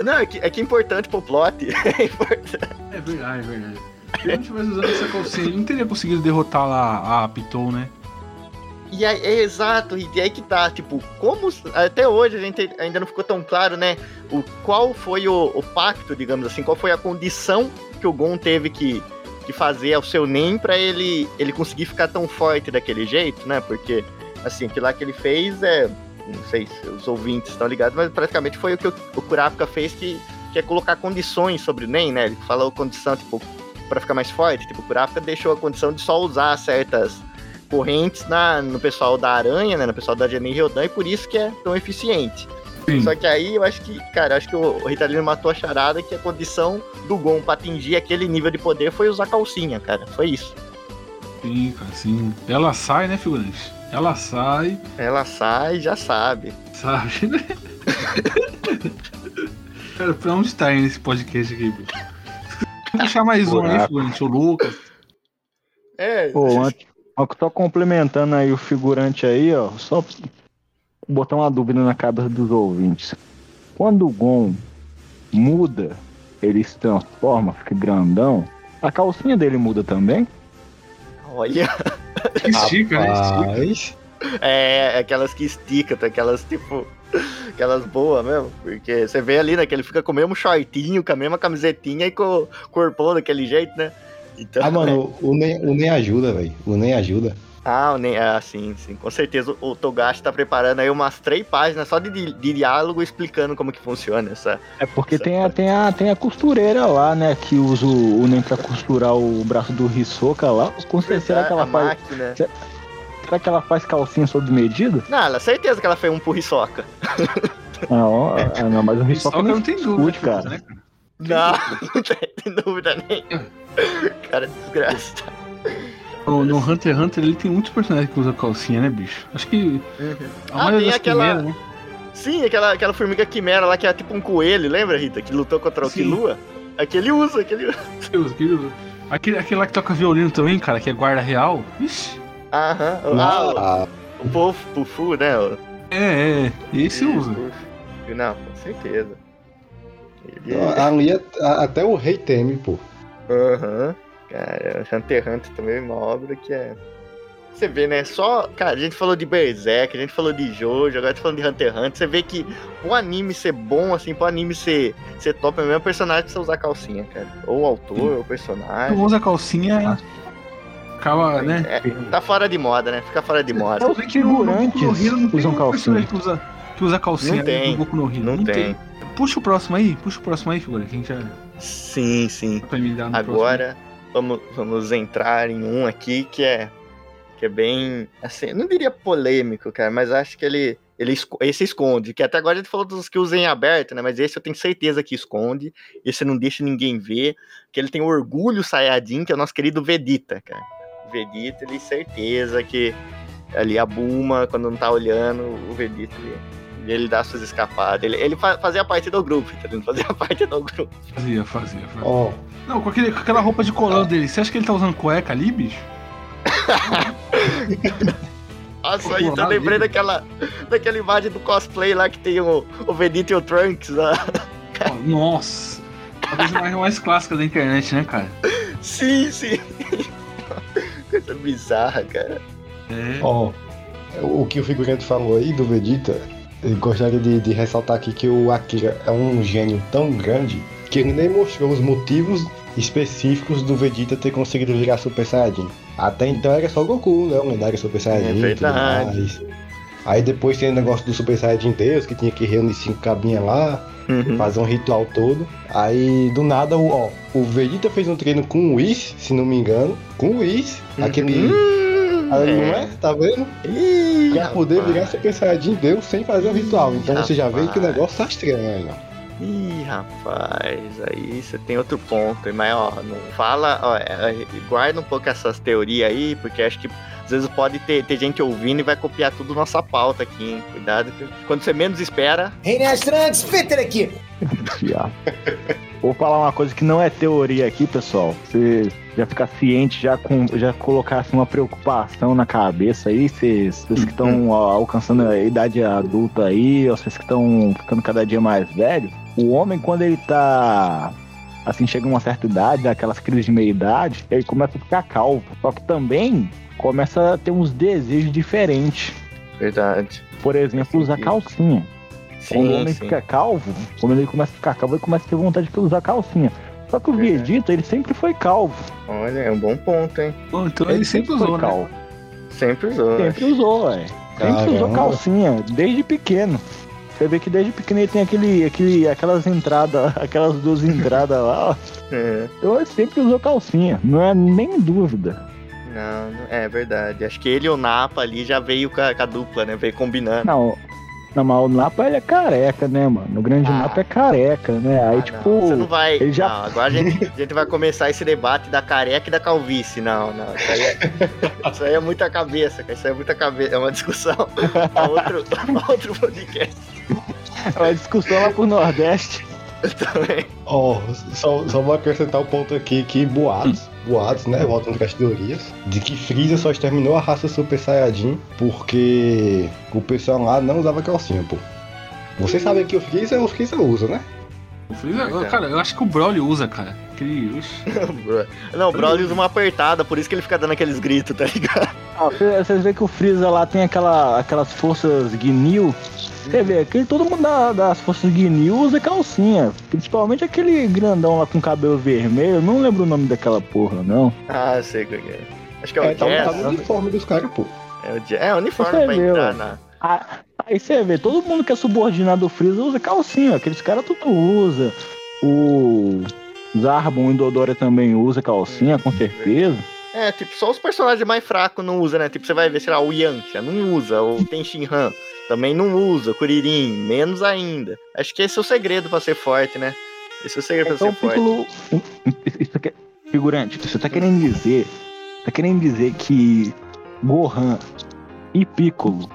Não, é que é, que é importante pro plot. É importante. É verdade, é verdade. Se ele não tivesse usando essa calcinha, não teria conseguido derrotar lá a Pitou, né? E aí, é exato, e aí que tá, tipo, como até hoje a gente ainda não ficou tão claro, né? O, qual foi o, o pacto, digamos assim, qual foi a condição que o Gon teve que, que fazer ao seu Nen pra ele, ele conseguir ficar tão forte daquele jeito, né? Porque assim, aquilo lá que ele fez é. Não sei se os ouvintes estão ligados, mas praticamente foi o que o, o Kurapika fez que, que é colocar condições sobre o Nen, né? Ele falou condição, tipo, para ficar mais forte. Tipo, o Kurapika deixou a condição de só usar certas correntes na, no pessoal da Aranha, né? No pessoal da Jenny Ryodan, e por isso que é tão eficiente. Sim. Só que aí eu acho que, cara, acho que o Ritalino matou a charada que a condição do Gon pra atingir aquele nível de poder foi usar calcinha, cara. Foi isso. Sim, cara, sim. Ela sai, né, figurante? Ela sai, Ela sai já sabe. sabe, né? cara, pra onde tá indo esse podcast aqui, bicho? Vou deixar mais um aí, figurante, o Lucas. É, Pô, antes, ó, que só complementando aí o figurante aí, ó, só botar uma dúvida na cabeça dos ouvintes. Quando o Gon muda, ele se transforma, fica grandão, a calcinha dele muda também? olha. Estica, né? Estica. Rapaz, É, aquelas que estica, tá? aquelas tipo. Aquelas boas mesmo. Porque você vê ali, né? Que ele fica com o mesmo shortinho, com a mesma camisetinha e com o corpão daquele jeito, né? Então, ah, mano, o nem, o nem ajuda, velho. O nem ajuda. Ah, o Nen- ah, sim, sim. Com certeza o Togashi tá preparando aí umas três páginas só de, di- de diálogo explicando como que funciona essa. É porque Essa tem a, tem, a, tem a costureira lá, né, que usa o, o Nen pra costurar o braço do Hisoka lá. Com certeza, será que ela a faz, máquina. Será que ela faz calcinha sob medida? Não, ela certeza que ela fez um purriçoca. Não, ah, não mas o Só Hisoka que não não tem dúvida, discute, cara. né? Não, não tem dúvida nenhuma. Cara, desgraça. No, no Hunter x Hunter ele tem muitos personagens que usam calcinha, né, bicho? Acho que a Ah, tem das aquela- primeiras, né? Sim, aquela, aquela formiga quimera lá que é tipo um coelho, lembra, Rita? Que lutou contra o Sim. Killua? Aquele usa, aquele usa. Deus, aquele, aquele, aquele lá que toca violino também, cara, que é guarda real. Ixi. Aham. Ah, Ah, o, o Puff, Pufu, né? É, é. Esse usa. Puff. Não, com certeza. Ele... ali é- a- até o rei teme, pô. Aham. Cara, Hunter x Hunter também é uma obra que é. Você vê, né? Só. Cara, a gente falou de Berserk, a gente falou de Jojo, agora tá falando de Hunter x Hunter. Você vê que o anime ser bom, assim, pro anime ser, ser top, é o mesmo personagem que você usar calcinha, cara. Ou o autor, ou o Tu personagem. usa calcinha, acaba, né? É, tá fora de moda, né? Fica fora de moda. Os figurantes não tem usam um calcinha. Que usa, que usa calcinha Não tem. no Boku no Hero. Não tem. Puxa o próximo aí, puxa o próximo aí, figura, que a gente já Sim, sim. Agora vamos, vamos entrar em um aqui que é que é bem assim, não diria polêmico, cara, mas acho que ele ele esse esconde, que até agora a gente falou dos que usam em aberto, né? Mas esse eu tenho certeza que esconde, esse não deixa ninguém ver, que ele tem o orgulho Sayajin, que é o nosso querido Vedita, cara. O Vedita, ele certeza que ali a Buma, quando não tá olhando, o Vedita ele, ele dá suas escapadas. Ele, ele fa- fazia parte do grupo, tá vendo? Fazia parte do grupo. Fazia, fazia, fazia. Ó, Não, com, aquele, com aquela roupa de colã dele, você acha que ele tá usando cueca ali, bicho? Nossa, aí eu Colado lembrei dele. daquela, daquela imagem do cosplay lá que tem o, o Vegeta e o Trunks lá. Nossa! Talvez a imagem mais clássica da internet, né, cara? Sim, sim. Coisa bizarra, cara. É. ó. O que o figurante falou aí do Vegeta, eu gostaria de, de ressaltar aqui que o Akira é um gênio tão grande que ele nem mostrou os motivos específicos do Vegeta ter conseguido virar Super Saiyajin. Até então era só o Goku, né? O lendário Super Saiyajin É e tudo verdade. mais. Aí depois tem o negócio do Super Saiyajin Deus, que tinha que reunir cinco cabinhas lá, Uhum. fazer um ritual todo. Aí do nada, o, ó, o Vegeta fez um treino com o Whis, se não me engano. Com o Whis, aquele. Hum, Aí, não é? Tá vendo? Ih, Pra poder rapaz. virar Super Saiyajin Deus sem fazer o ritual. Então você já vê que o Rapaz. negócio tá estranho. ó. Ih, rapaz, aí você tem outro ponto, mas ó, não fala, ó, é, guarda um pouco essas teorias aí, porque acho que às vezes pode ter, ter gente ouvindo e vai copiar tudo nossa pauta aqui, hein? Cuidado, que quando você menos espera, Reinas Trunks, Peter aqui. Vou falar uma coisa que não é teoria aqui, pessoal. Você já ficar ciente, já, com, já colocar assim, uma preocupação na cabeça aí, vocês, vocês que estão alcançando a idade adulta aí, ou vocês que estão ficando cada dia mais velho, o homem, quando ele tá. Assim, chega uma certa idade, aquelas crises de meia idade, ele começa a ficar calvo. Só que também começa a ter uns desejos diferentes. verdade. Por exemplo, usar calcinha. Quando o Sim, homem sim. fica calvo, quando ele começa a ficar calvo, ele começa a ter vontade de usar calcinha. Só que o Verdade. Vegeta, ele sempre foi calvo. Olha, é um bom ponto, hein? Bom, então ele, sempre usou, né? calvo. Sempre usou. Sempre usou, é. Sempre usou calcinha, desde pequeno. Você vê que desde pequeno ele tem aquele, aquele, aquelas entradas, aquelas duas entradas lá, ó. É. Então ele sempre usou calcinha, não é nem dúvida. Não, não- é verdade. Acho que ele e o Napa ali já veio com a, com a dupla, né? Veio combinando. Não, não, mas o Napa ele é careca, né, mano? O grande Ah. Napa é careca, né? Aí, Ah, tipo. não, você não vai. ele já- Não, agora a gente, a gente vai começar esse debate da careca e da calvície. Não, não. Isso aí é, isso aí é muita cabeça, cara. Isso aí é muita cabeça. É uma discussão pra outro, pra outro podcast É uma discussão lá pro Nordeste. também. Ó, só, só vou acrescentar o ponto aqui que boatos, boatos, né? Voltando com as teorias, de que Freeza só exterminou a raça Super Saiyajin porque o pessoal lá não usava calcinha, pô. Vocês sabem que o Freeza, o Freeza usa, né? O Freeza, cara, eu acho que o Broly usa, cara. Aquele. Não, o Broly usa uma apertada, por isso que ele fica dando aqueles gritos, tá ligado? Ah, cê- Vocês veem que o Freeza lá tem aquela, aquelas forças Ginyu. Você vê, aquele, todo mundo da- das forças Ginyu usa calcinha. Principalmente aquele grandão lá com cabelo vermelho. Eu não lembro o nome daquela porra, não. Ah, sei qual que é. Acho que é o É, Jazz. tá no uniforme dos caras, pô. É o, Jazz. é o uniforme Você pra viu, entrar ó. na. Ah, Aí você vê, todo mundo que é subordinado do Freeza usa calcinha. Aqueles caras tudo usa. O Zarbon e Dodora também usa calcinha, com certeza. É, tipo, só os personagens mais fracos não usam, né? Tipo, você vai ver, sei lá, o Yantia não usa, o Tenshinhan também não usa, o Kuririn, menos ainda. Acho que esse é o segredo pra ser forte, né? Esse é o segredo Então, pra ser forte. Piccolo. Isso aqui, figurante, você tá querendo dizer. Tá querendo dizer que Gohan e Piccolo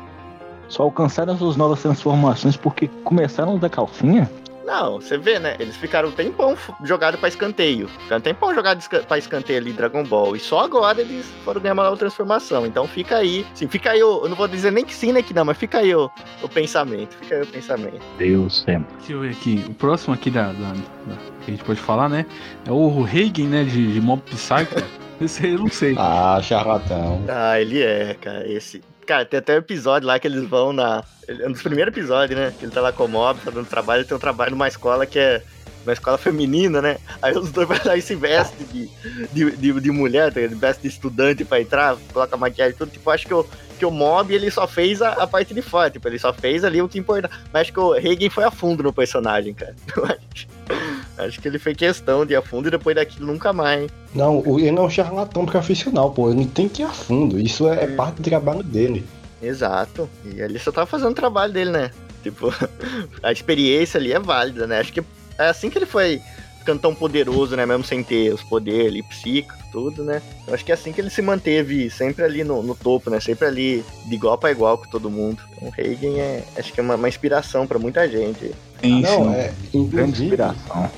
só alcançaram suas novas transformações porque começaram a usar calcinha? Não, você vê, né? Eles ficaram um tempão jogado pra escanteio. Ficaram um tempão jogado pra escanteio ali Dragon Ball. E só agora eles foram ganhar uma nova transformação. Então fica aí. Sim, fica aí o. Eu não vou dizer nem que sim, nem que não, mas fica aí o, o pensamento. Fica aí o pensamento. Deus sempre. Deixa eu ver aqui. O próximo aqui da, da- da- que a gente pode falar, né? É o Reigen, né? De, de Mob Psycho. Esse aí eu não sei. Ah, charlatão. Ah, ele é, cara. Esse. Cara, tem até um episódio lá que eles vão na. É um dos primeiros episódios, né? Que ele tá lá com Mob, tá dando trabalho, ele tem um trabalho numa escola que é. Uma escola feminina, né? Aí os dois vão lá e se vestem de, de, de, de mulher, tá ligado? veste de estudante pra entrar, coloca maquiagem tudo. Tipo, acho que o, que o Mob ele só fez a, a parte de fora, tipo, ele só fez ali o que importa. Mas acho que o Reagan foi a fundo no personagem, cara. Acho, que ele fez questão de ir a fundo e depois daquilo nunca mais. Não, o- ele é um charlatão profissional, pô. Ele tem que ir a fundo. Isso é, é parte do trabalho dele. Exato. E ele só tava fazendo o trabalho dele, né? Tipo, a experiência ali é válida, né? Acho que é assim que ele foi ficando tão poderoso, né? Mesmo sem ter os poderes ali, psíquicos, tudo, né? Eu acho que é assim que ele se manteve sempre ali no, no topo, né? Sempre ali de igual pra igual com todo mundo. Então, o Reagan é, acho que é uma, uma inspiração pra muita gente. Sim, Não, sim. é. Grande Inclusive, inspiração.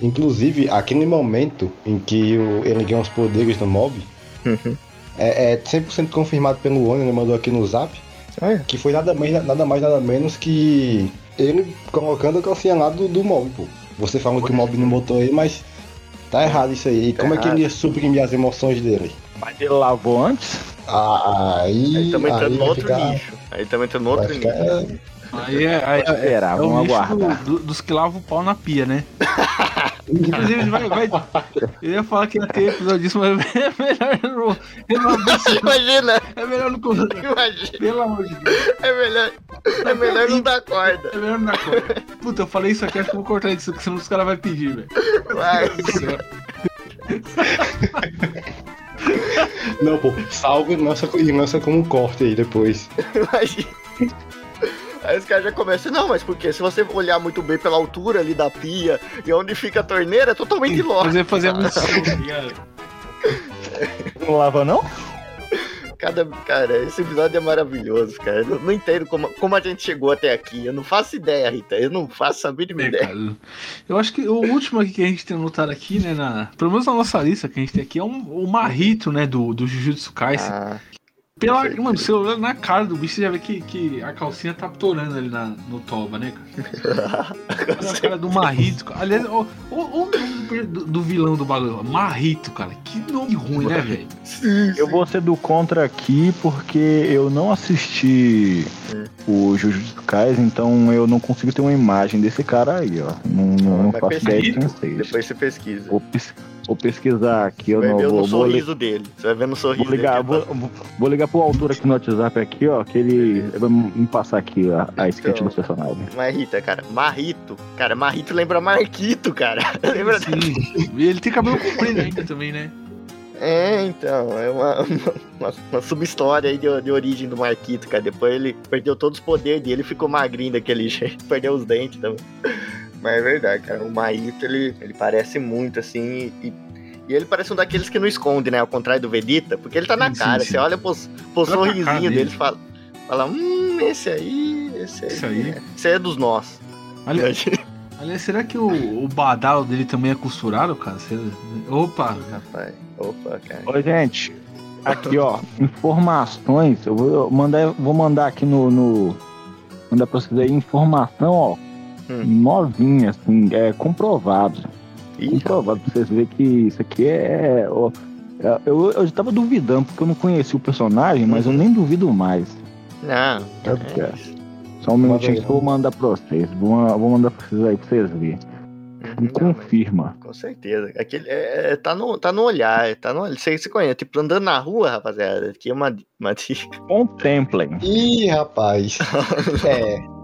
Inclusive, aquele momento em que o- ele ganha os poderes do mob, é, é 100% confirmado pelo Oni, ele mandou aqui no zap, Olha. que foi nada mais, nada mais, nada menos que ele colocando a calcinha lá do, do mob, pô. Você falando que o mob não botou aí, mas tá errado isso aí. E Tá como é que errado. ele ia suprimir as emoções dele? Mas ele lavou antes? Ah, aí. Aí estamos entrando aí no outro ficar- nicho. Aí estamos entrando no outro ficar- nicho. Aí é, aí é, Esperar, é vamos o nicho aguardar. do- do- dos que lavam o pau na pia, né? Inclusive, vai, vai. Eu ia falar que ia ter episódio disso, mas é melhor não. eu não- Imagina, É melhor não. imagina. Pelo amor de Deus. É melhor, é melhor não dar corda. É melhor não dar conta. Puta, eu falei isso aqui, acho que eu vou cortar isso, porque senão os caras vão pedir, velho. Vai. Meu Deus do céu. Não, pô, salve e lança, e lança como corte aí depois. Imagina. Aí os caras já começam, não, mas porque se você olhar muito bem pela altura ali da pia e onde fica a torneira, é totalmente lógico. Fazer, fazer a missão, tá? Não lava, não? Cada, cara, esse episódio é maravilhoso, cara. Eu não, não entendo como, como a gente chegou até aqui. Eu não faço ideia, Rita. Eu não faço a mínima É, ideia. cara, eu acho que o último aqui que a gente tem anotado aqui, né, na, pelo menos na nossa lista que a gente tem aqui, é um, o Marrito, né, do, do Jujutsu Kaisen. Ah, Pela, mano, você olhando na cara do bicho, você já vê que, que a calcinha tá torando ali na, no toba, né, cara? Olha a cara do Marrito. cara. Aliás, o nome do, do vilão do bagulho. Marrito, cara. Que nome ruim, né, velho? Eu vou ser do contra aqui porque eu não assisti Hum. o Jujutsu Kaisen, então eu não consigo ter uma imagem desse cara aí, ó. Não, não, não faço ideia de quem seja. Depois você pesquisa. Vou, vou pesquisar aqui. Eu vai não ver vou, no vou, li- sorriso dele. Você vai ver no sorriso vou ligar, dele. vou, vou- vou ligar pro autor aqui no WhatsApp aqui, ó, que ele vai me passar aqui a, a sketch Então. dos personagens. Marrita, cara. Marrito. Cara, Marrito lembra Marquito, cara. lembra Sim. E ele tem cabelo comprido ainda também, né? É, então, é uma, uma, uma sub-história aí de, de origem do Marquito, cara. Depois ele perdeu todos os poderes dele e ficou magrinho daquele jeito, perdeu os dentes também. Mas é verdade, cara. O Marrito, ele, ele parece muito, assim, e, e ele parece um daqueles que não esconde, né? Ao contrário do Vegeta, porque ele tá na Sim, cara. sim. Você olha pro, pro sorrisinho dele. dele e fala, fala, hum, esse aí, esse aí. Esse aí. é- Esse aí é dos nossos. Aliás, aliás, será que o, o badalo dele também é costurado, cara? Você- Opa! Rapaz, opa, cara. Ô, gente, aqui, ó, informações. Eu vou mandar, vou mandar aqui no. no mandar pra vocês aí informação, ó. Hum. Novinha, assim, é comprovado. Ih, Comprovado pra vocês verem que isso aqui é. ó, é- eu, eu já tava duvidando, porque eu não conheci o personagem, mas eu nem duvido mais. não. É porque é. Só um minutinho que eu vou mandar pra vocês. Vou, vou mandar pra vocês aí pra vocês verem. Uhum, Me não, confirma. Com certeza. Aquele, é, é, tá, no, tá no olhar, tá no Você, você conhece, tipo, andando na rua, rapaziada, aqui é uma, uma dica. Contemplem. Ih, rapaz. É.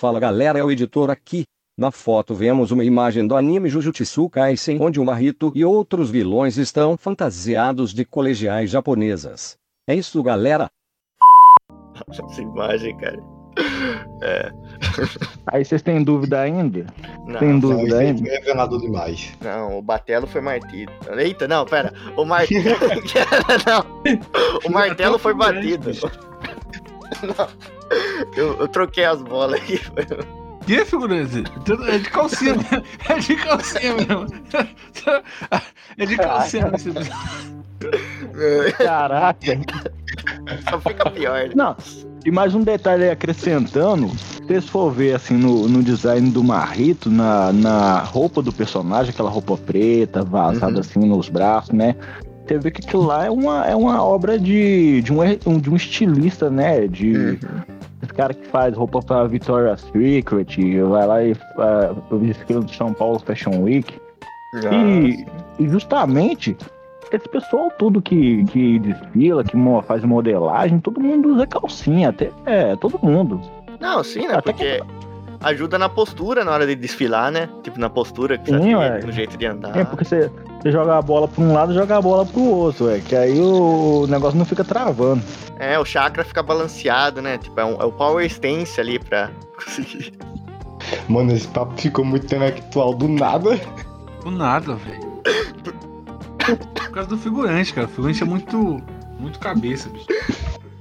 Fala galera, é o editor aqui. Na foto vemos uma imagem do anime Jujutsu Kaisen onde o Marito e outros vilões estão fantasiados de colegiais japonesas. É isso galera. Essa imagem, cara. É, Aí vocês têm dúvida ainda? não, Tem Não, dúvida aí ainda? foi revelador demais. não, o Batelo foi martido. Eita, não, pera. O martelo. não. O martelo foi batido. Não. Eu, eu troquei as bolas aqui. Que figurante? É de calcinha, mesmo. É de calcinha mesmo. É de calcinha esse episódio. Caraca. Só fica pior. né? Não, e mais um detalhe aí acrescentando, se vocês for ver assim no, no design do Marrito, na, na roupa do personagem, aquela roupa preta, vazada Uhum. assim nos braços, né? Você vê que aquilo lá é uma, é uma obra de, de, um, de um estilista, né? De Uhum. esse cara que faz roupa pra Victoria's Secret, vai lá e uh, o desfile do São Paulo Fashion Week. E, e justamente esse pessoal tudo que, que desfila, que faz modelagem, todo mundo usa calcinha, até é, todo mundo. Não, sim, né? Até Porque ajuda na postura na hora de desfilar, né? Tipo, na postura que você Sim, tem, no jeito de andar. É, porque você, você joga a bola pra um lado e joga a bola pro outro, é, que aí o negócio não fica travando. É, o chakra fica balanceado, né? Tipo, é, um- é o power stance ali pra conseguir. Mano, esse papo ficou muito intelectual do nada. Do nada, velho. Por causa do figurante, cara. O figurante é muito. Muito cabeça, bicho.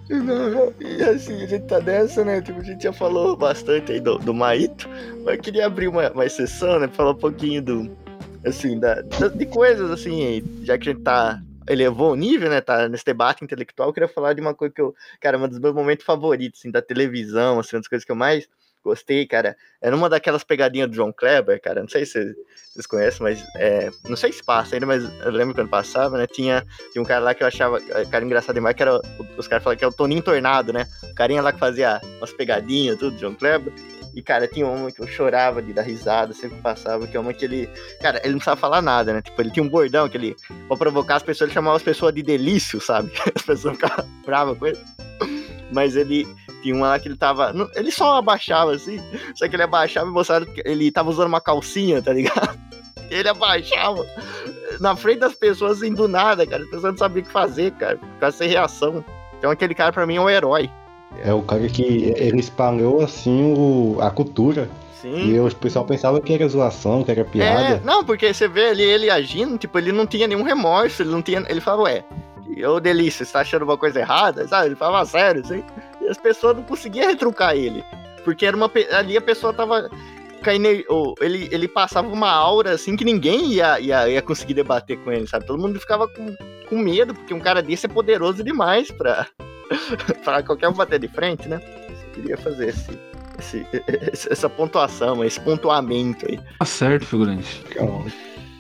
Não, e assim, a gente tá nessa, né? Tipo, a gente já falou bastante aí do, do Maito, mas eu queria abrir uma, uma exceção, né? Falar um pouquinho do. Assim, da, de coisas, assim, já que a gente tá. Elevou o nível, né? Tá nesse debate intelectual, eu queria falar de uma coisa que eu. Cara, um dos meus momentos favoritos, assim, da televisão, assim, uma das coisas que eu mais gostei, cara. Era uma daquelas pegadinhas do João Kleber, cara. Não sei se vocês conhecem, mas. É, não sei se passa ainda, mas eu lembro quando passava, né? Tinha, tinha um cara lá que eu achava. Cara engraçado demais, que era. Os caras falavam que é o Toninho Tornado, né? O carinha lá que fazia umas pegadinhas, tudo, João Kleber. E, cara, tinha uma que eu chorava de dar risada, sempre passava, que é uma que ele. Cara, ele não precisava falar nada, né? Tipo, ele tinha um bordão que ele. Pra provocar as pessoas, ele chamava as pessoas de delício, sabe? As pessoas ficavam bravas com ele. Mas ele. Tinha uma lá que ele tava. Ele só abaixava assim. Só que ele abaixava e mostrava que ele tava usando uma calcinha, tá ligado? Ele abaixava na frente das pessoas assim do nada, cara. As pessoas não sabiam o que fazer, cara. Ficava sem reação. Então aquele cara pra mim é um herói. É o cara que ele espalhou assim o, a cultura. Sim. E o pessoal pensava que era zoação, que era piada. É, não, porque você vê ali ele agindo, tipo, ele não tinha nenhum remorso, ele não tinha. Ele falava, ué, ô delícia, você tá achando uma coisa errada? Sabe? Ele falava sério, assim. As pessoas não conseguiam retrucar ele. Porque era uma. Ali a pessoa tava. caindo- ou Ele, ele passava uma aura assim que ninguém ia, ia, ia conseguir debater com ele, sabe? Todo mundo ficava com, com medo, porque um cara desse é poderoso demais pra, pra qualquer um bater de frente, né? Eu queria fazer esse, esse, essa pontuação, esse pontuamento aí. Tá certo, figurante. Então,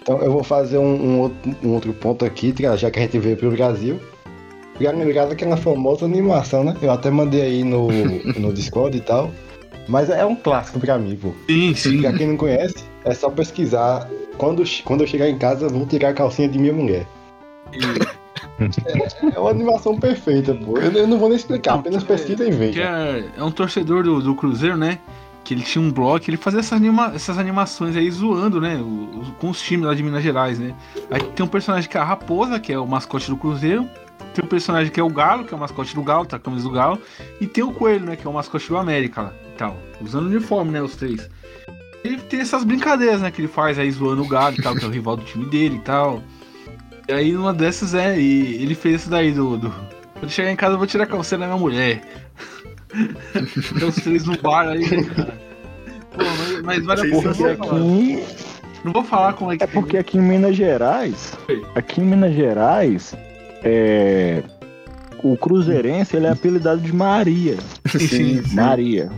então eu vou fazer um, um outro, um outro ponto aqui, já que a gente veio pro Brasil. Já lembrado daquela famosa animação, né? Eu até mandei aí no, no Discord e tal. Mas é um clássico pra mim, pô. Sim, sim. Pra quem não conhece, é só pesquisar. Quando, quando eu chegar em casa, vou tirar a calcinha de minha mulher. É, é uma animação perfeita, pô. Eu, eu não vou nem explicar, Não, apenas pesquisa e veja. é, é um torcedor do, do Cruzeiro, né? Que ele tinha um blog, ele fazia essas, anima- essas animações aí zoando, né? o- os- com os times lá de Minas Gerais, né? Aí tem um personagem que é a Raposa, que é o mascote do Cruzeiro. Tem um personagem que é o Galo, que é o mascote do Galo, tá com a camisa do Galo. E tem o Coelho, né? Que é o mascote do América lá e tal. Usando uniforme, né? Os três. Ele tem essas brincadeiras, né? Que ele faz aí zoando o Galo e tal, que é o rival do time dele e tal. E aí numa dessas é, e ele fez isso daí do. do quando chegar em casa eu vou tirar a calceira da minha mulher. Então os três no bar aí, né, cara. Pô, mas, mas vale a pena. Não Porque vou falar. aqui, Não vou falar como é que é porque aqui em Minas Gerais, aqui em Minas Gerais, é, o cruzeirense ele é apelidado de Maria. Sim, Maria.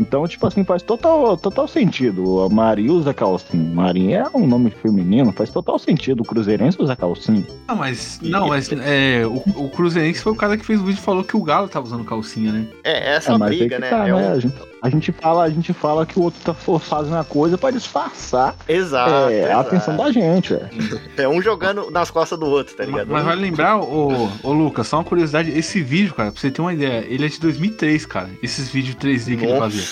Então, tipo assim, faz total, total sentido. A Maria usa calcinha. Maria é um nome feminino, faz total sentido. O cruzeirense usa calcinha. Não, mas. Não, mas é, o, o Cruzeirense foi o cara que fez o vídeo e falou que o Galo tava usando calcinha, né? É, essa É, mas briga, que né? tá, é né? um- A, gente, a gente fala, a gente fala que o outro tá for- fazendo a coisa pra disfarçar Exato. é, a atenção da gente, velho. É um jogando nas costas do outro, tá Mas, ligado? mas vale lembrar, ô, ô Lucas, só uma curiosidade: esse vídeo, cara, pra você ter uma ideia, ele é de 2003, cara. Esses vídeos 3D que ele fazia.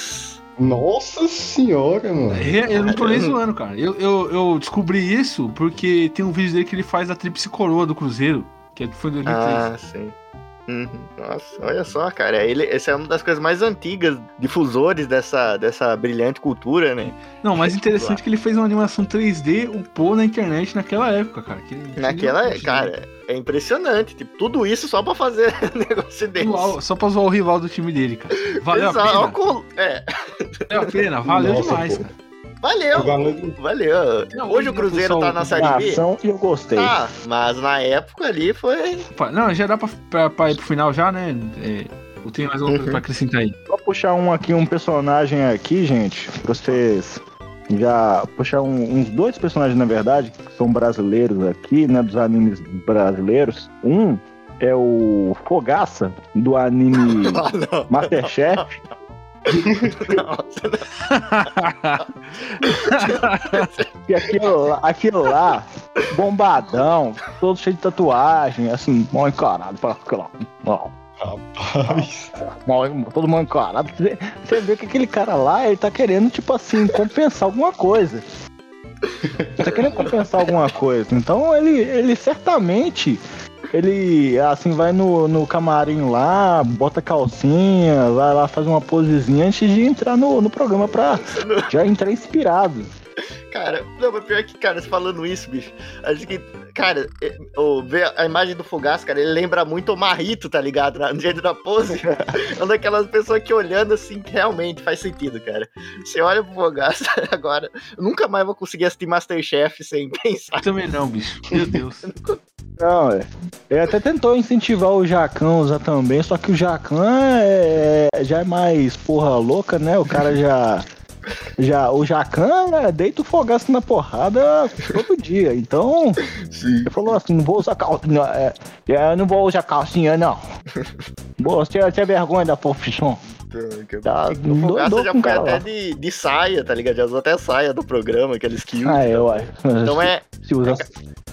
Nossa. Senhora, mano. É, Eu não tô nem zoando, cara. Eu, eu, eu descobri isso porque tem um vídeo dele que ele faz da Tríplice Coroa do Cruzeiro, que foi em 2003. Ah, sim. Uhum. Nossa, olha só, cara. Ele, essa é uma das coisas mais antigas, difusores dessa, dessa brilhante cultura, né? Não, mais interessante é que ele fez uma animação 3D, upou na internet naquela época, cara. que Naquela, que- cara, é impressionante. Tipo, tudo isso só pra fazer negócio desse. Zoar- Só pra zoar o rival do time dele, cara. Valeu a Exato, pena. com- É, Valeu a pena, valeu Nossa, demais, pô. cara. valeu, Valeu. valeu. Não, Hoje o Cruzeiro tá na Série A B? ação eu gostei. Tá, mas na época ali foi. Não, já dá pra, pra, pra ir pro final já, né? É, eu tenho mais uma coisa Uhum. pra acrescentar aí. Vou puxar um aqui, um personagem aqui, gente. pra Vocês já puxar um- uns dois personagens, na verdade, que são brasileiros aqui, né? Dos animes brasileiros. Um é o Fogaça, do anime Ah. Masterchef. E aquilo lá, aquilo lá, bombadão, todo cheio de tatuagem, assim, mal encarado pra aquela. Rapaz. todo mal encarado. Você, você vê que aquele cara lá, ele tá querendo, tipo assim, compensar alguma coisa. Ele tá querendo compensar alguma coisa. Então ele, ele certamente. Ele, assim, vai no, no camarim lá, bota calcinha, vai lá, faz uma posezinha antes de entrar no, no programa pra já entrar inspirado. Cara, não, mas pior que, cara, você falando isso, bicho, acho que, cara, é, ô, ver a imagem do Fogaço, cara, ele lembra muito o Marrito, tá ligado? No jeito da pose. é uma daquelas pessoas que olhando assim, realmente faz sentido, cara. Você olha pro Fogaço agora, eu nunca mais vou conseguir assistir Masterchef sem pensar. Também não, bicho. Meu Deus. Não, é. Ele até tentou incentivar o Jacan a usar também, só que o Jacan é, já é mais porra louca, né? O cara já. Já o Jacan né, deita o fogaço na porrada todo dia. Então, ele falou assim: não vou usar calcinha. É, é, não vou usar calcinha, não. Você, você é vergonha da profissão. Tá, O Fogaço dou já com o foi até de, de saia, tá ligado? Já usou até saia do programa, aqueles que Ah, é, ué. Então é Se usa,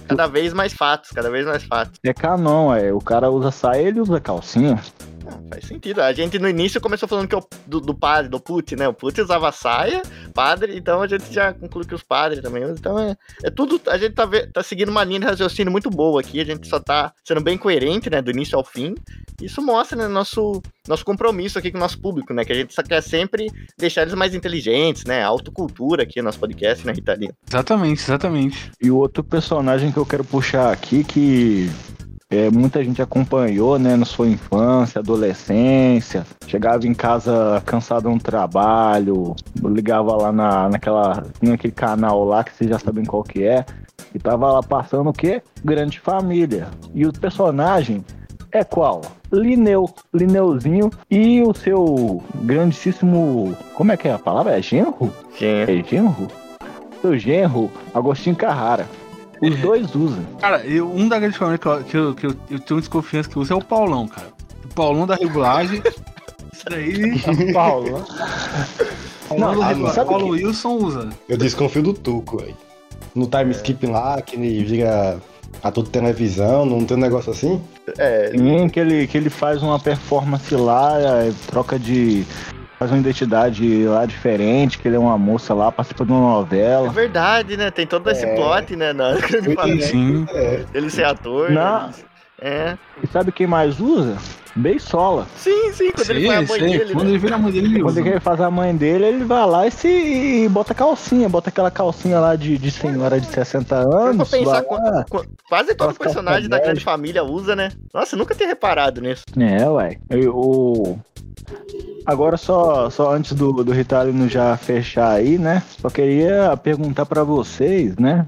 cada vez mais fatos, cada vez mais fatos. é canon, é. O cara usa saia, ele usa calcinha. Ah, Faz sentido. A gente no início começou falando que é o, do, do padre, do Put, né? O Put usava saia, padre, então a gente já conclui que os padres também. usam. Então é, é tudo. A gente tá, tá seguindo uma linha de raciocínio muito boa aqui. A gente só tá sendo bem coerente, né? Do início ao fim. Isso mostra, né? Nosso, nosso compromisso aqui com o nosso público, né? Que a gente só quer sempre deixar eles mais inteligentes, né? Autocultura aqui no nosso podcast, né, Ritalino? Exatamente, exatamente. E o outro personagem que eu quero puxar aqui, que é, muita gente acompanhou, né, na sua infância, adolescência, chegava em casa cansado no trabalho, ligava lá na, naquela, naquele canal lá, que vocês já sabem qual que é, e tava lá passando o quê? Grande Família. E o personagem é qual? Lineu, Lineuzinho e o seu grandíssimo, como é que é a palavra? É genro? Gente. É genro? Seu genro, Agostinho Carrara. Os É. dois usam. Cara, eu, um da grande família que, eu, que, eu, que eu, eu tenho desconfiança que usa é o Paulão, cara. O Paulão da regulagem. daí. São Paulo? Não, ah, o não, sabe Paulo que- Wilson usa. Eu desconfio do Tuco, velho. No time skip lá, que ele vira a toda televisão, não tem um negócio assim? É, Sim, que ele, que ele faz uma performance lá, é, troca de. Faz uma identidade lá diferente, que ele é uma moça lá, participa de uma é novela. verdade, né? Tem todo esse É. plot, né? Na grande família. Sim. É. Ele ser ator. Não. né? É. E sabe quem mais usa? Beisola. Sim, sim, quando ele foi a mãe sei, dele. Quando né? ele vira a mãe dele, ele Quando usa. ele faz a mãe dele, ele vai lá e, se, e bota calcinha, bota aquela calcinha lá de, de senhora de 60 Se for anos. pensar, vai qu- lá. qu- quase todo personagem da grande família usa, né? Nossa, eu nunca tinha reparado nisso. É, ué. E o... Agora só, só antes do, do Ritalino já fechar aí, né? Só queria perguntar pra vocês, né?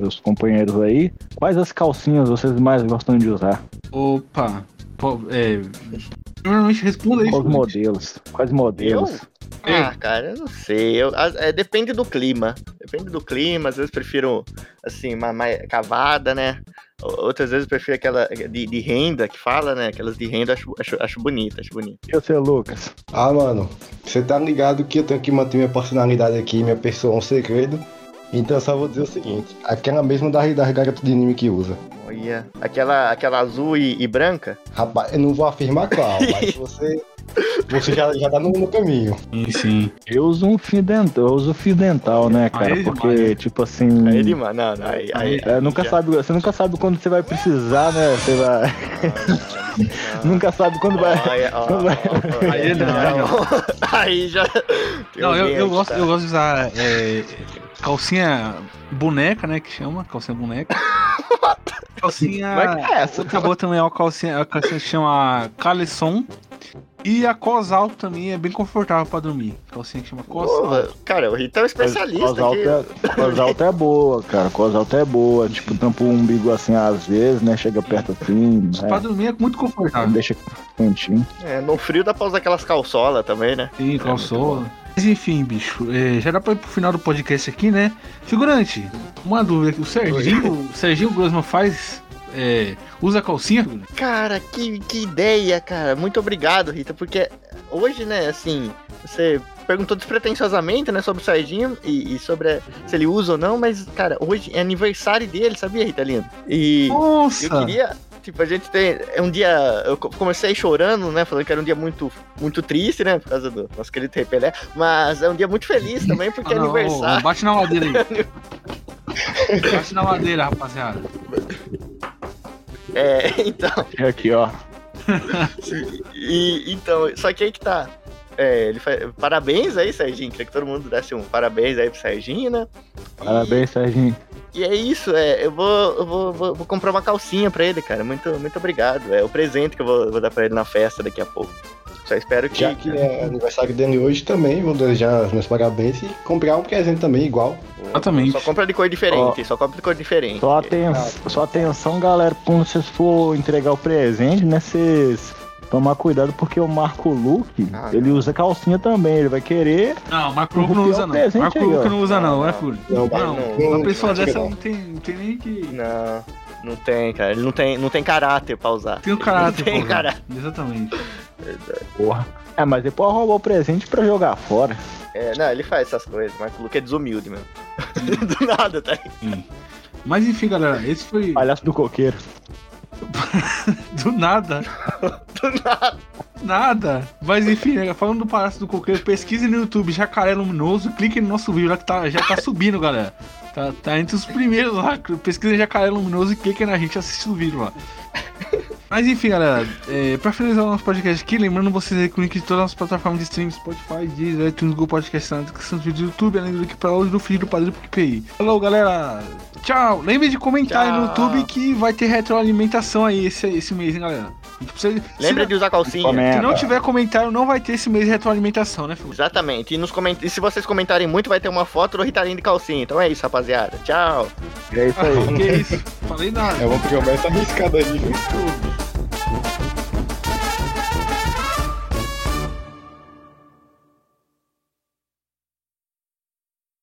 Os companheiros aí, quais as calcinhas vocês mais gostam de usar? Opa. Pô, é. Normalmente responda aí. Quais Felipe. modelos? Quais modelos? Ah, cara, eu não sei. Eu, é, depende do clima. Depende do clima. Às vezes prefiro, assim, uma mais cavada, né? Outras vezes prefiro aquela de, de renda que fala, né? Aquelas de renda, acho, acho, acho bonita, acho bonita. E você, Lucas? Ah, mano, você tá ligado que eu tenho que manter minha personalidade aqui, minha pessoa é um segredo. Então eu só vou dizer o seguinte, aquela mesma das, das garotas de anime que usa. Olha, aquela, aquela azul e, e branca. Rapaz, eu não vou afirmar qual, mas você, você já, já tá no, no caminho. Sim, sim. Eu uso um fio dental, eu uso fio dental, né, cara? Aí é Porque, demais, né? tipo assim. Aí demais. Não, não, aí, aí, é, nunca já- sabe, você nunca sabe quando você vai precisar, né? Você vai. nunca sabe quando vai. Ó, ó, ó, Aí não, já- aí não. Aí já. Não, eu, eu, aí gosto, tá- eu gosto de usar é, calcinha boneca, né? Que chama, calcinha boneca. calcinha. Como é que é essa? Boa também é uma calcinha, a calcinha chama caleçon. E a cos alto também é bem confortável pra dormir. Calcinha que chama cos Pô, alto. cara, o Rita é um especialista Cos alto aqui. é, é boa, cara. Cos alto é boa. Tipo, tampa o umbigo assim às vezes, né? Chega perto assim. Pra É, dormir é muito confortável. deixa quentinho. É, no frio dá pra usar aquelas calçolas também, né? Sim, calçou. Mas enfim, bicho, é, já dá pra ir pro final do podcast aqui, né? Figurante, uma dúvida aqui. O Serginho, o Serginho Grossman faz. É, usa calcinha? Cara, que, que ideia, cara. Muito obrigado, Rita, porque hoje, né, assim, você perguntou despretensiosamente, né, sobre o Serginho e, e sobre a- se ele usa ou não, mas, cara, hoje é aniversário dele, sabia, Rita Lindo? E Nossa! eu queria, tipo, a gente tem. É um dia. Eu co- comecei chorando, né, falando que era um dia muito, muito triste, né, por causa do nosso querido Repelé, mas é um dia muito feliz também, porque Ah, é não, aniversário. Bate na madeira aí. Bate na madeira, rapaziada. É, então. E aqui, ó. E, então, só que aí que tá. É, ele fa- Parabéns aí, Serginho. Queria que todo mundo desse um parabéns aí pro Serginho, né? E- Parabéns, Serginho. E, é isso, é. Eu vou, eu vou, vou, vou comprar uma calcinha pra ele, cara. Muito, muito obrigado. É o presente que eu vou, vou dar pra ele na festa daqui a pouco. Só espero que. Já que é aniversário dele hoje também, vou desejar os meus parabéns e comprar um presente também igual. Exatamente. Só compra de cor diferente, só compra de cor diferente. Só, aten só atenção, galera, quando vocês for entregar o presente, né? Vocês tomar cuidado porque o Marco Luke, Ah, ele usa calcinha também. Ele vai querer. Não, Marco Luco não usa não. Marco aí, Luco ó. não usa não, Não, né, não. Fúrio? Não, Não, não, uma pessoa não, dessa não. não tem, não tem nem que... Não, não tem, cara. Ele não tem, não tem caráter pra usar. Tem o caráter, Não tem caráter. Exatamente. Porra. É, mas depois roubar o presente pra jogar fora. É, não, ele faz essas coisas. Marco Luque é desumilde mesmo. Do nada, tá? Sim. Mas enfim, galera, esse foi Palhaço do coqueiro. do nada. Do nada. Nada. Mas enfim, né, falando do Palácio do Coqueiro, pesquise no YouTube Jacaré Luminoso, clique no nosso vídeo lá que tá, já tá subindo, galera. Tá, tá entre os primeiros lá. Pesquisa Jacaré Luminoso e clique na gente e assiste o vídeo lá. Mas enfim, galera, é, pra finalizar o nosso podcast aqui, lembrando vocês aí que o link de todas as plataformas de streaming, Spotify, Deezer, iTunes, Google Podcast, na descrição do do YouTube, além do link pra hoje do feed do Padre PicPay. Falou, galera! Tchau! Lembre de comentar aí no. YouTube que vai ter retroalimentação aí esse, esse mês, hein, galera? Precisa- Lembra se, de usar calcinha. Comenta. se não tiver comentário, não vai ter esse mês de retroalimentação, né, Felipe? Exatamente. E, nos coment... e se vocês comentarem muito, vai ter uma foto do Ritalinho de calcinha. Então é isso, rapaziada. Tchau. É isso aí. que isso? Falei nada. É uma promessa arriscada aí, viu?